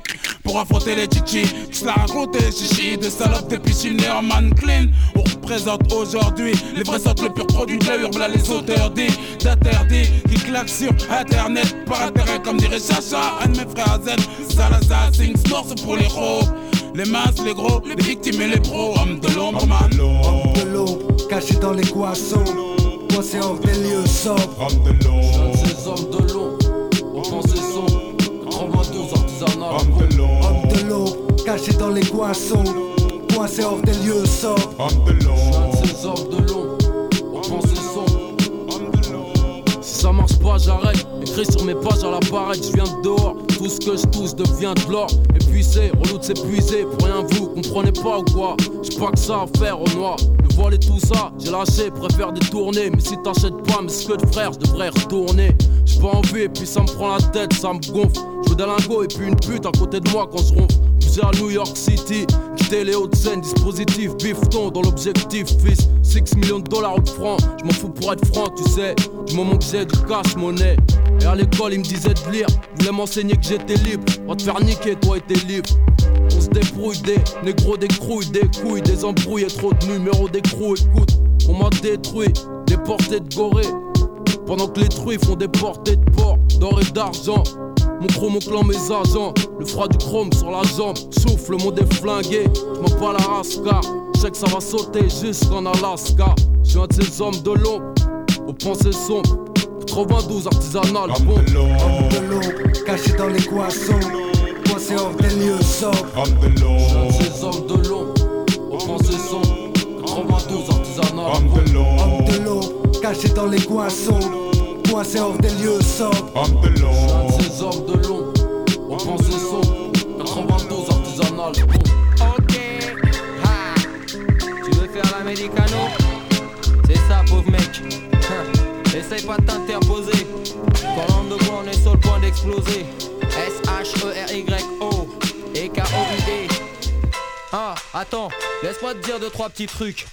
pour affronter les chichis Qui se la raconté les chichis De salopes des pichines en man clean On représente aujourd'hui les vrais sortes le pur produit de la Là les auteurs dits d'interdits Qui claquent sur internet par intérêt comme dirait Chacha Un de mes frères zen. Salazar Sings pour les héros les masses, les gros, les victimes et les pros, hommes de l'ombre, man. Homme de l'eau, caché dans les poissons Coincé hors des lieux sobres. Homme de l'eau, Ces hommes de l'eau, on pense ces sons 92 artisanal homme de l'eau, Homme de l'eau, caché dans les poissons Coincé hors des lieux sobres. Homme de l'eau, Ces hommes de l'eau, on pense ces sons Si ça marche pas, j'arrête. Écrit sur mes pages à la barrette, je viens de dehors. Tout ce que je touche devient de l'or. Épuisé, relou de s'épuiser. Pour rien, vous comprenez pas ou quoi? J'ai pas que ça à faire au noir. Le voile tout ça, j'ai lâché, préfère détourner. Mais si t'achètes pas mes que de frère, je devrais retourner. J'ai pas envie, et puis ça me prend la tête, ça me gonfle. Je veux des lingots et puis une pute à côté de moi quand je ronfle. Poussé à New York City, quitter les hautes scènes, dispositif, bifton dans l'objectif, fils. 6 millions de dollars ou de francs, je m'en fous pour être franc, tu sais. Du moment que j'ai du cash, monnaie. Et à l'école, ils me disaient de lire, voulaient m'enseigner que j'étais libre. Va te faire niquer, toi et tes livres. On se débrouille des négros, des crouilles, des couilles, des embrouilles et trop de numéros d'écrou. Écoute, on m'a détruit, déporté de Gorée. Pendant que les truies font des portées de porc, d'or et d'argent. Mon chrome au clan, mes agents. Le froid du chrome sur la jambe. Souffle, le monde est flingué. Je m'en pas la race car je sais que ça va sauter jusqu'en Alaska. Je suis un de ces hommes de l'ombre, aux pensées sombres. 92 artisanal, bon. homme de l'eau, Homme de l'eau, caché dans les poissons Coincé hors des lieux sobres homme de l'eau, Ces hommes de l'ombre, aux pensées sombres. 92 artisanal, homme de l'eau, Homme de l'eau, caché dans les poissons Coincé hors des lieux sobres homme de l'eau, Ces hommes de l'ombre, aux pensées sombres. 92 artisanal, bon. Ok, ha. Tu veux faire l'americano C'est ça, pauvre mec. Hein. Essaye pas de t'interposer. Quand l'homme de bois, on est sur le point d'exploser. S-H-E-R-Y-O et K-O-U-D. Ah, attends, laisse-moi te dire deux, trois petits trucs.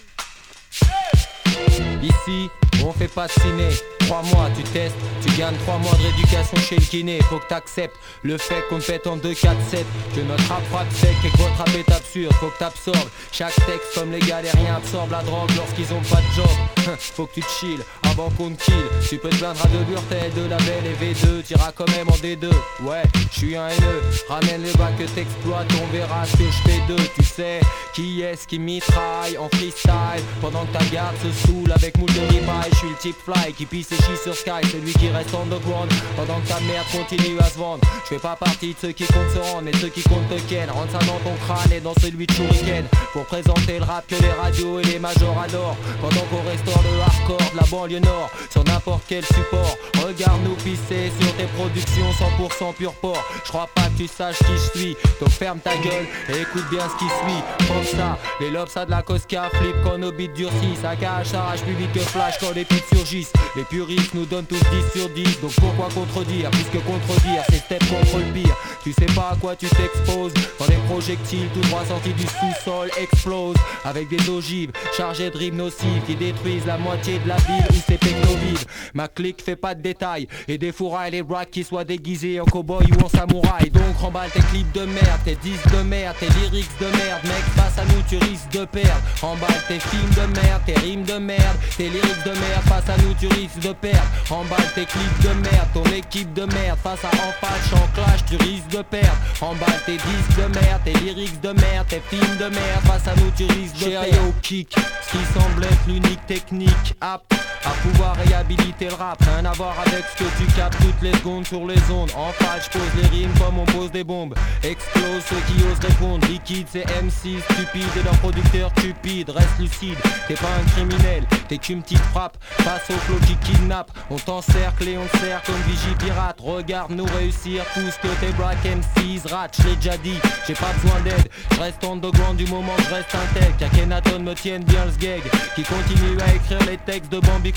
Ici, on fait pas de ciné. Trois mois, tu testes, tu gagnes trois mois de rééducation chez le kiné. Faut que t'acceptes le fait qu'on te pète en 2, 4, 7. Que notre rap frappe sec et que votre rap est absurde. Faut que t'absorbes chaque texte comme les galériens absorbent la drogue lorsqu'ils ont pas de job. Faut que tu te chill avant qu'on te kill. Tu peux te plaindre à deux burtels, de la belle et V2. T'iras quand même en D2. Ouais, je suis un haineux. Ramène le bac que t'exploites, on verra ce que je fais d'eux. Tu sais qui est-ce qui mitraille en freestyle pendant que ta garde se saoule avec moule de. Je suis le type fly qui pisse et sur Sky, celui qui reste underground pendant que ta merde continue à se vendre. Je fais pas partie de ceux qui comptent se rendre, mais ceux qui comptent te ken. Rentre ça dans ton crâne et dans celui de Shuriken pour présenter le rap que les radios et les majors adorent. Pendant qu'on restaure le hardcore de la banlieue nord sur n'importe quel support. Regarde-nous pisser sur tes productions 100% pur porc. Je crois pas que tu saches qui je suis, donc ferme ta gueule et écoute bien ce qui suit. Comme ça, les lobes ça de la Cosca flip quand nos beats durcissent. S'arrache plus vite que flash quand les putes surgissent. Les nous donnent tous 10 sur 10, donc pourquoi contredire Puisque contredire, c'est step contre le pire? Tu sais pas à quoi tu t'exposes. Quand les projectiles tout droit sortis du sous-sol explosent. Avec des ogives chargées de rimes nocives qui détruisent la moitié de la ville Ma clique fait pas de détails et des fourrailles les rats qui soient déguisés en cowboy ou en samouraï. Donc remballe tes clips de merde, tes disques de merde, tes lyrics de merde, mec face à nous tu risques de perdre. Remballe tes films de merde, tes rimes de merde, tes lyrics de merde, face à nous tu risques de perdre. Remballe tes clips de merde, ton équipe de merde, face à Empatch en clash tu risques de perdre. Remballe tes disques de merde, tes lyrics de merde, tes films de merde, face à nous tu risques de perdre. au kick, ce qui semble être l'unique technique apte à pouvoir réhabiliter le rap. Rien à voir avec ce que tu captes toutes les secondes sur les ondes. En fait, je pose les rimes comme on pose des bombes. Explose ceux qui osent répondre. Liquide, c'est MC stupide et leur producteur stupide. Reste lucide, t'es pas un criminel, t'es qu'une petite frappe. Passe au flot qui kidnappe. On t'encercle et on sert comme vigie pirate. Regarde-nous réussir tout ce que tes black MCs ratent. Je l'ai déjà dit, j'ai pas besoin d'aide. Je reste underground du moment je reste un tech. Qu'Akenaton me tienne bien le sgeg. Qui continue à écrire les textes de Bambi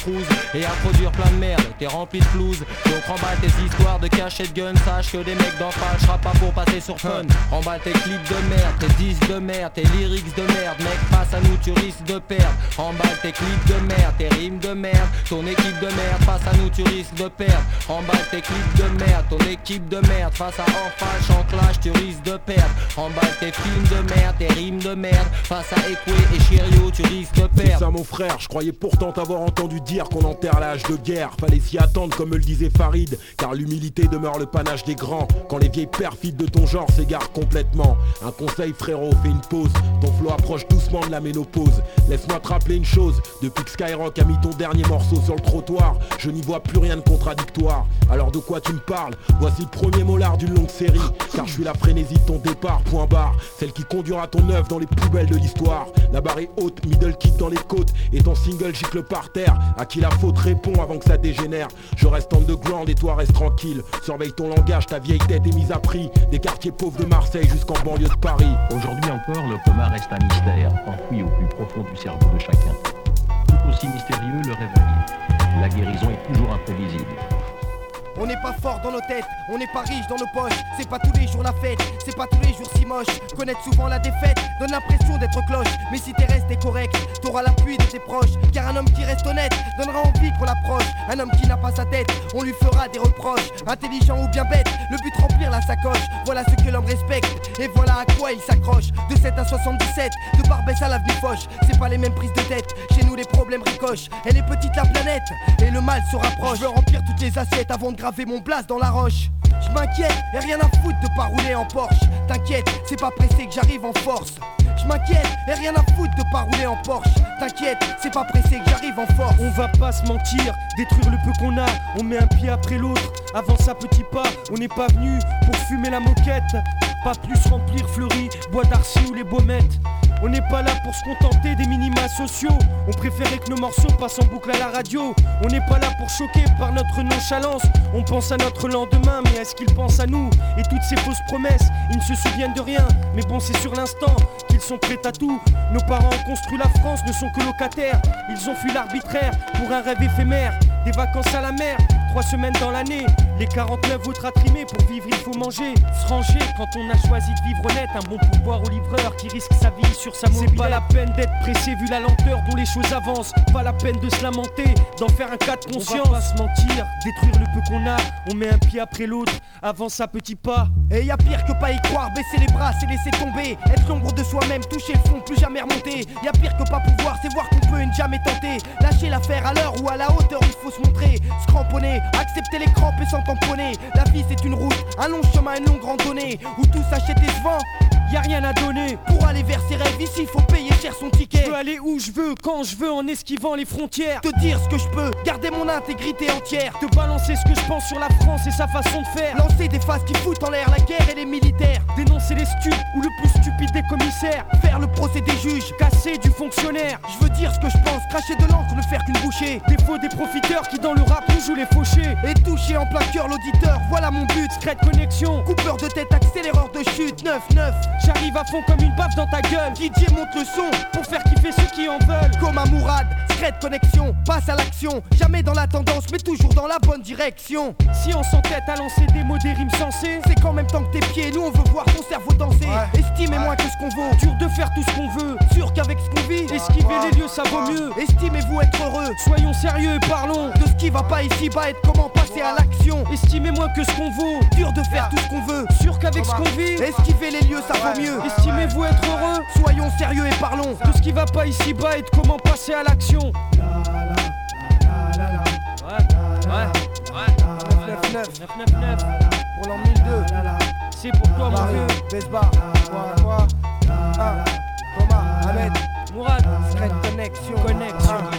Et à produire plein de merde. T'es rempli de flouze, donc remballe tes histoires de cachets de gun. Sache que des mecs d'en j'rappe pas pour passer sur fun. Remballe tes clips de merde, tes disques de merde, tes lyrics de merde. Mec, face à nous, tu risques de perdre. Remballe tes clips de merde, tes rimes de merde. Ton équipe de merde, face à nous, tu risques de perdre. Remballe tes clips de merde, ton équipe de merde. Face à Orphache en clash, tu risques de perdre. Remballe tes films de merde, tes rimes de merde. Face à Ekwe et Chirio, tu risques de C'est perdre. ça mon frère, je croyais pourtant t'avoir entendu dire qu'on enterre l'âge de guerre. Fallait s'y attendre comme me le disait Farid, car l'humilité demeure le panache des grands. Quand les vieilles perfides de ton genre s'égarent complètement. Un conseil frérot, fais une pause. Ton flow approche doucement de la ménopause. Laisse-moi te rappeler une chose, depuis que Skyrock a mis ton dernier morceau sur le trottoir, je n'y vois plus rien de contradictoire. Alors de quoi tu me parles? Voici le premier molar d'une longue série, car je suis la frénésie de ton départ, point barre. Celle qui conduira ton œuvre dans les poubelles de l'histoire. La barre est haute, middle kick dans les côtes, et ton single gicle par terre. À qui la faute répond avant que ça dégénère. Je reste underground et toi reste tranquille. Surveille ton langage, ta vieille tête est mise à prix. Des quartiers pauvres de Marseille jusqu'en banlieue de Paris. Aujourd'hui encore, le coma reste un mystère, enfoui au plus profond du cerveau de chacun. Tout aussi mystérieux le réveil. La guérison est toujours imprévisible. On n'est pas fort dans nos têtes, on n'est pas riche dans nos poches. C'est pas tous les jours la fête, c'est pas tous les jours si moche. Connaître souvent la défaite donne l'impression d'être cloche. Mais si t'es resté correct, t'auras l'appui de tes proches. Car un homme qui reste honnête donnera envie qu'on l'approche. Un homme qui n'a pas sa tête, on lui fera des reproches. Intelligent ou bien bête, le but remplir la sacoche. Voilà ce que l'homme respecte et voilà à quoi il s'accroche. De 7 à 77, de Barbès à l'avenue Foch. C'est pas les mêmes prises de tête, chez nous les problèmes ricochent. Elle est petite la planète et le mal se rapproche. Je veux remplir toutes les assiettes avant de graver mon place dans la roche. Je m'inquiète et rien à foutre de pas rouler en Porsche. T'inquiète, c'est pas pressé que j'arrive en force. Je m'inquiète et rien à foutre de pas rouler en Porsche. T'inquiète, c'est pas pressé que j'arrive en force. On va pas se mentir, détruire le peu qu'on a, on met un pied après l'autre. Avance à petits pas, on n'est pas venu pour fumer la moquette. Pas plus remplir Fleury, Bois d'Arcy ou les Baumettes. On n'est pas là pour se contenter des minima sociaux. On préférait que nos morceaux passent en boucle à la radio. On n'est pas là pour choquer par notre nonchalance. On pense à notre lendemain, mais est-ce qu'ils pensent à nous Et toutes ces fausses promesses, ils ne se souviennent de rien. Mais bon, c'est sur l'instant qu'ils sont prêts à tout. Nos parents ont construit la France, ne sont que locataires. Ils ont fui l'arbitraire pour un rêve éphémère. Des vacances à la mer, trois semaines dans l'année. Les 49 autres à trimer, pour vivre il faut manger. Se ranger quand on a choisi de vivre honnête. Un bon pouvoir au livreur qui risque sa vie sur sa mobilette. C'est pas la peine d'être pressé vu la lenteur dont les choses avancent. Pas la peine de se lamenter, d'en faire un cas de conscience. On va pas se mentir, détruire le peu qu'on a. On met un pied après l'autre, avance à petits pas. Et y a pire que pas y croire, baisser les bras, c'est laisser tomber. Être l'ombre de soi-même, toucher le fond, plus jamais remonter. Y a pire que pas pouvoir, c'est voir qu'on peut et ne jamais tenter. Lâcher l'affaire à l'heure ou à la hauteur, il faut se montrer. Se cramponner, accepter les crampes et s'en tamponner. La vie c'est une route, un long chemin, une longue randonnée. Où tout s'achète et se vend. Y a rien à donner Pour aller vers ses rêves, ici faut payer cher son ticket. Je peux aller où je veux, quand je veux, en esquivant les frontières. Te dire ce que je peux, garder mon intégrité entière. Te balancer ce que je pense sur la France et sa façon de faire. Lancer des phases qui foutent en l'air la guerre et les militaires. Dénoncer les stups ou le plus stupide des commissaires. Faire le procès des juges. Casser du fonctionnaire. Je veux dire ce que je pense, cracher de l'encre, faire qu'une bouchée. Des faux des profiteurs qui dans le rap nous jouent les fauchés. Et toucher en plein cœur l'auditeur, voilà mon but. Secrète connexion. Coupeur de tête, accéléreur de chute, 9-9. J'arrive à fond comme une baffe dans ta gueule. DJ monte le son pour faire kiffer ceux qui en veulent. Comme un Mourad, secrète connexion, passe à l'action. Jamais dans la tendance, mais toujours dans la bonne direction. Si on s'entête à lancer des mots, des rimes sensées, c'est qu'en même temps que tes pieds, nous on veut voir ton cerveau danser. Estimez moins que ce qu'on vaut. Dur de faire tout ce qu'on veut. Sûr qu'avec ce qu'on vit, esquiver les lieux ça vaut mieux. Estimez-vous être heureux. Soyons sérieux et parlons de ce qui va pas ici bas et de comment passer à l'action. Estimez moins que ce qu'on vaut. Dur de faire tout ce qu'on veut. Sûr qu'avec ce qu'on vit, esquiver les lieux ça vaut mieux. Estimez-vous être heureux. Soyons sérieux et parlons de ce qui va pas ici bas et de comment passer à l'action. Ouais, ouais, ouais. 999 999 pour l'an 1002. C'est pour toi, mon vieux. Ah, Thomas, Ahmed, Mourad, Secret Connexion. Connexion.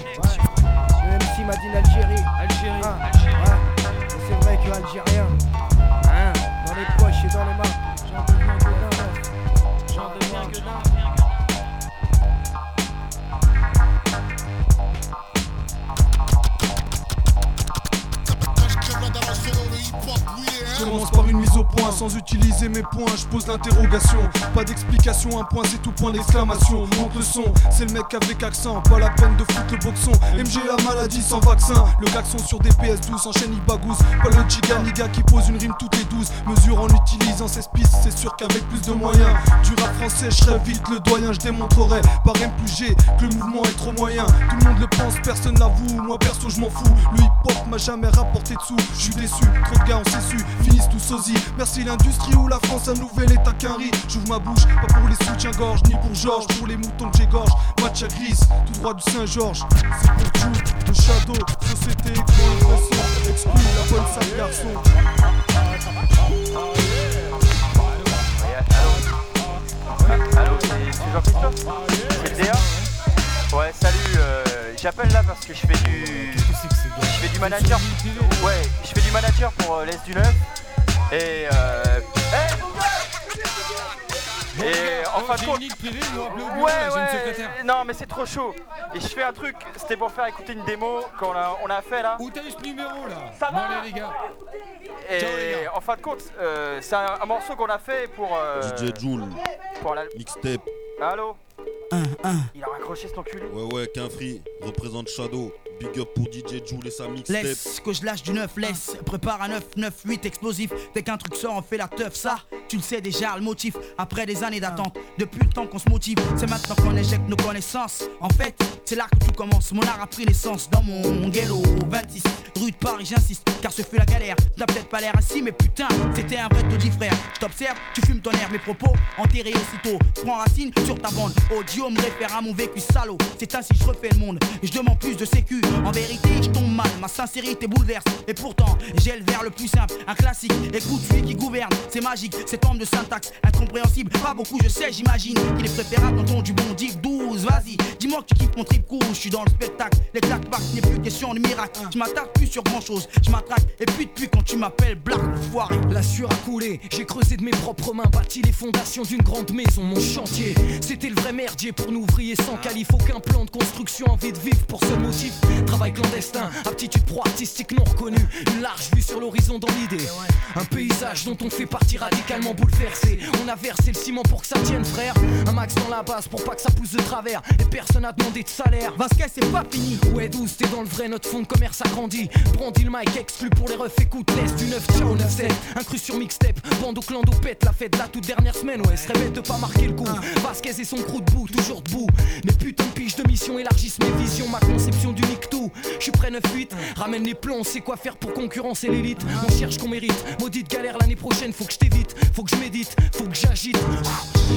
M'a dit l'Algérie. Algérie. Ah, ouais. Et C'est vrai que Algérien, Hein, dans les poches et dans les mains. j'en deviens gueudin. J'en deviens gueudin. Je commence par une mise au point sans utiliser mes points, je pose l'interrogation. Pas d'explication, un point c'est tout point d'exclamation. Monte le son, c'est le mec avec accent. Pas la peine de foutre le boxon. MG la maladie sans vaccin. Le gaxon sur des PS12 enchaîne il bagousse. Pas le giga niga qui pose une rime toutes les 12 mesures en utilisant ses pistes. C'est sûr qu'avec plus de moyens, du rap français, je serai vite le doyen. Je démontrerai par M plus G que le mouvement est trop moyen. Tout le monde le pense, personne l'avoue. Moi perso, je m'en fous. Le hip hop m'a jamais rapporté de sous. Je suis déçu, trop de gars on s'est su, Merci l'industrie ou la France, un nouvel état qu'un riz. J'ouvre ma bouche, pas pour les soutiens-gorge, ni pour Georges, pour les moutons que j'égorge. Match à grise, tout droit du Saint-Georges. C'est pour Jude, de Shadow, société, écran, impression. Exclu la bonne sale garçon. Allô, c'est Jean-Christophe? C'est le Ouais, salut, euh, j'appelle là parce que je fais du. Je fais du manager. Ouais, je fais du manager pour euh, l'Est du Neuf. Et euh. hey, Et en fin de compte. Ouais, ouais. Non, mais c'est trop chaud. Et je fais un truc, c'était pour faire écouter une démo qu'on a, on a fait là. Où t'as eu ce numéro là Ça va les gars. Et Ciao, les gars. en fin de compte, euh, c'est un, un morceau qu'on a fait pour. euh, DJ Joule, Pour la. mixtape. Allô Il a raccroché cet enculé. Ouais, ouais, qu'un free, représente Shadow. Big up pour DJ Joule et sa mixtape. Laisse que je lâche du 9, laisse. Prépare un 9, 9, 8 explosif. Dès qu'un truc sort, on fait la teuf. Ça, tu le sais déjà, le motif. Après des années d'attente, depuis le temps qu'on se motive, c'est maintenant qu'on éjecte nos connaissances. En fait, c'est là que tout commence. Mon art a pris naissance dans mon ghetto 26 rue de Paris, j'insiste. Car ce fut la galère. T'as peut-être pas l'air ainsi, mais putain, c'était un vrai taudis frère. Je t'observe, tu fumes ton air, mes propos enterrés aussitôt. Prends racine sur ta bande. Audio me réfère à mon vécu salaud. C'est ainsi que je refais le monde. Je demande plus de sécu. En vérité, je tombe mal. Ma sincérité bouleverse. Et pourtant, j'ai le vers le plus simple. Un classique. Écoute celui qui gouverne. C'est magique. Cette forme de syntaxe incompréhensible. Pas beaucoup, je sais, j'imagine. Qu'il est préférable d'entendre du bon div 12. Vas-y, dis-moi que tu kiffes mon trip cool. Je suis dans le spectacle. Les claques n'est plus question de miracle. Je m'attarde plus sur grand chose. Je m'attraque. Et puis depuis quand tu m'appelles Black Foiré? La sueur a coulé, j'ai creusé de mes propres mains, bâti les fondations d'une grande maison, mon chantier. C'était le vrai merdier pour nous ouvriers sans qualif, aucun plan de construction, envie de vivre pour ce motif. Travailler et clandestin. Aptitude pro artistique non reconnue. Une large vue sur l'horizon dans l'idée. Un paysage dont on fait partie radicalement bouleversé. On a versé le ciment pour que ça tienne, frère. Un max dans la base pour pas que ça pousse de travers. Et personne a demandé de salaire. Vasquez, c'est pas fini. Ouais, 12, t'es dans le vrai, notre fond de commerce agrandit. Brandit le mic, exclu pour les refs, écoute, laisse du 9, ciao 9-7. Incrus sur mixtape, bande au clando pète la fête la toute dernière semaine. Ouais, serait bête de pas marquer le coup. Vasquez et son crew debout, toujours debout. Mes putains de piges de mission élargissent mes visions, ma conception du Je suis prêt 9-8, ramène les plombs, on sait quoi faire pour concurrencer l'élite? On cherche qu'on mérite, maudite galère l'année prochaine, faut que je t'évite, faut que je médite, faut que j'agite.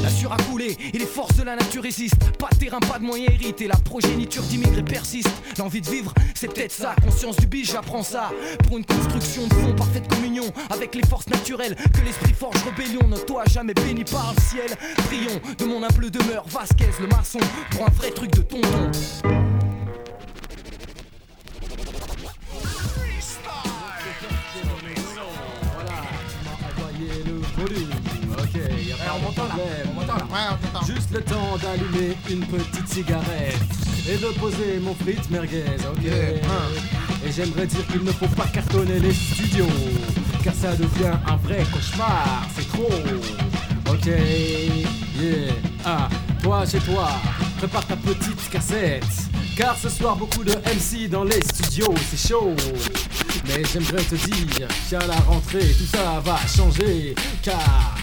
La sueur a coulé et les forces de la nature résistent. Pas de terrain, pas de moyens hérités, la progéniture d'immigrés persiste. L'envie de vivre, c'est peut-être ça, conscience du biche, j'apprends ça. Pour une construction de fond, parfaite communion avec les forces naturelles, que l'esprit forge rébellion, ne toi jamais béni par le ciel. Prions de mon humble demeure, Vasquez le maçon, pour un vrai truc de tonton. Juste le temps d'allumer une petite cigarette et de poser mon frite merguez, ok? Et j'aimerais dire qu'il ne faut pas cartonner les studios, car ça devient un vrai cauchemar, c'est trop. Ok, yeah. Ah, toi chez toi, prépare ta petite cassette. Car ce soir beaucoup de MC dans les studios, c'est chaud. Mais j'aimerais te dire qu'à la rentrée tout ça va changer. Car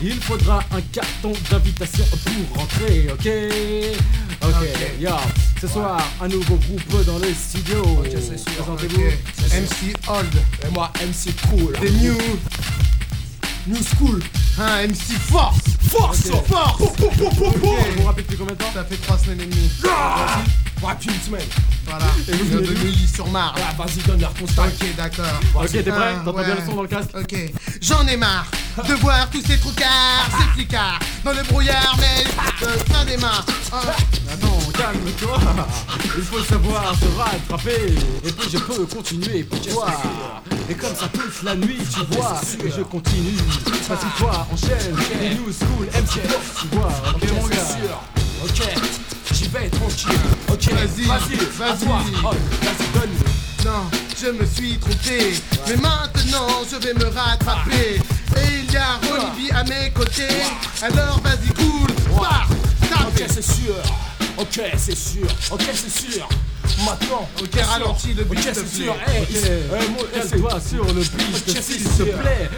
il faudra un carton d'invitation pour rentrer, ok? Ok, yo, ce soir un nouveau groupe dans les studios. Présentez-vous. MC Old et moi MC Cool. The new New School. Un MC Force. Force, force. Vous vous rappelez depuis combien de temps? Ça fait trois semaines et demie. Ah Une semaine. Voilà. Et vous vous de venez Neuilly sur Marne. Ah, vas-y, donne leur constat. Ok, d'accord. Ok, t'es prêt Ah, T'entends bien le son dans le casque Ok. J'en ai marre de voir tous ces troucards, ces flicards dans le brouillard, mais le train des mains. Ah. Attends, calme-toi Il faut savoir se rattraper Et puis je peux continuer pour toi Et comme ça toute la nuit, tu vois Et je continue Vas-y toi, enchaîne Et New School, MC tu vois Ok mon gars Ok, vais tranquille Ok, Vas-y, vas-y, vas-y. Oh, Vas-y, donne Non, je me suis trompé, mais maintenant je vais me rattraper. Et il y a Olivier à mes côtés, alors vas-y cool, pars, Ok, c'est sûr. Ok, c'est sûr. Ok, c'est sûr. Maintenant. Ok, ralentis le beat, c'est sûr. Hey, Ok, hey, moi, hey, calme-toi sur le beat s'il te plaît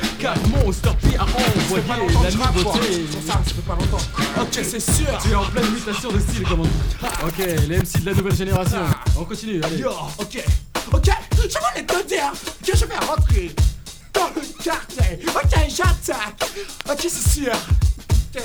fait pas envoyé longtemps la nouveauté Sur ça, ça fait pas longtemps. Ok, c'est sûr. Tu es en pleine mutation de style, comme on dit. Ok, les MC de la nouvelle génération. On continue, allez. Yo, ok. Ok, je voulais te dire que je vais rentrer dans le quartier. Ok, j'attaque. Ok, c'est sûr. Ok.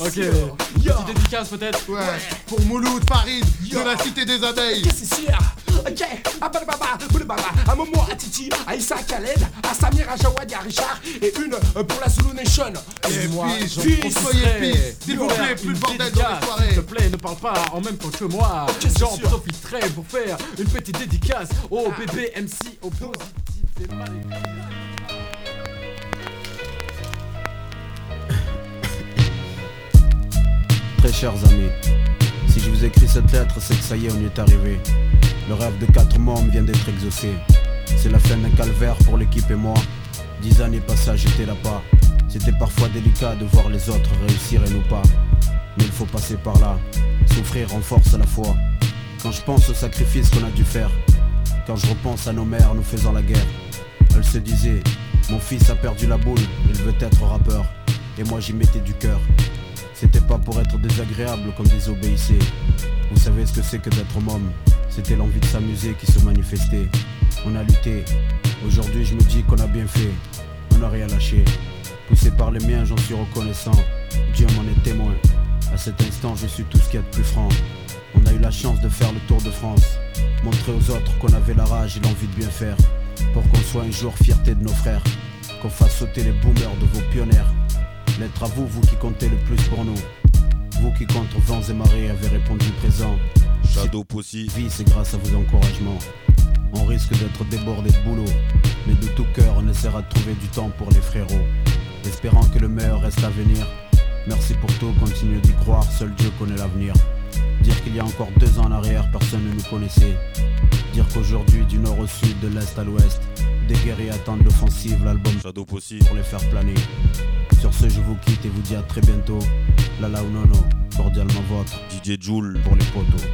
Ok, sûr. petite dédicace peut-être Ouais, pour Mouloud Farid de la cité des abeilles. Ok, c'est sûr. Ok, à Baba, Boulibaba, à Momo, à Titi, à Issa Khaled, à Samir, à Jawad, à Richard, et une euh, pour la Zulu Nation. Et moi, puis, soyez s'il vous plaît, plus de bordel dans les dédicace, soirées. S'il te plaît, ne parle pas en même temps que moi. c'est J'en profiterai pour faire une petite dédicace au bébé MC, au positif. C'est écrit. Très chers amis, si je vous écris cette lettre, c'est que ça y est, on y est arrivé. Le rêve de quatre membres vient d'être exaucé. C'est la fin d'un calvaire pour l'équipe et moi. Dix années passées la pas. C'était parfois délicat de voir les autres réussir et nous pas. Mais il faut passer par là. Souffrir renforce la foi. Quand je pense aux sacrifices qu'on a dû faire, quand je repense à nos mères nous faisant la guerre, elles se disaient Mon fils a perdu la boule, il veut être rappeur. Et moi j'y mettais du cœur. C'était pas pour être désagréable comme désobéissait. Vous savez ce que c'est que d'être homme C'était l'envie de s'amuser qui se manifestait. On a lutté. Aujourd'hui je me dis qu'on a bien fait. On n'a rien lâché. Poussé par les miens, j'en suis reconnaissant. Dieu m'en est témoin. À cet instant, je suis tout ce qu'il y a de plus franc. On a eu la chance de faire le tour de France. Montrer aux autres qu'on avait la rage et l'envie de bien faire. Pour qu'on soit un jour fierté de nos frères. Qu'on fasse sauter les boomers de vos pionnières. Lettre à vous, vous qui comptez le plus pour nous. Vous qui contre vents et marées avez répondu présent. Shadow Pussy. Vie, c'est grâce à vos encouragements. On risque d'être débordé de boulot. Mais de tout cœur, on essaiera de trouver du temps pour les frérots. Espérant que le meilleur reste à venir. Merci pour tout, continuez d'y croire, seul Dieu connaît l'avenir. Dire qu'il y a encore deux ans en arrière, personne ne nous connaissait. Dire qu'aujourd'hui, du nord au sud, de l'est à l'ouest, des guerriers attendent l'offensive, l'album Shadow Possi pour les faire planer. Sur ce, je vous quitte et vous dis à très bientôt. Lala ou nono, cordialement votre DJ Joule pour les potos.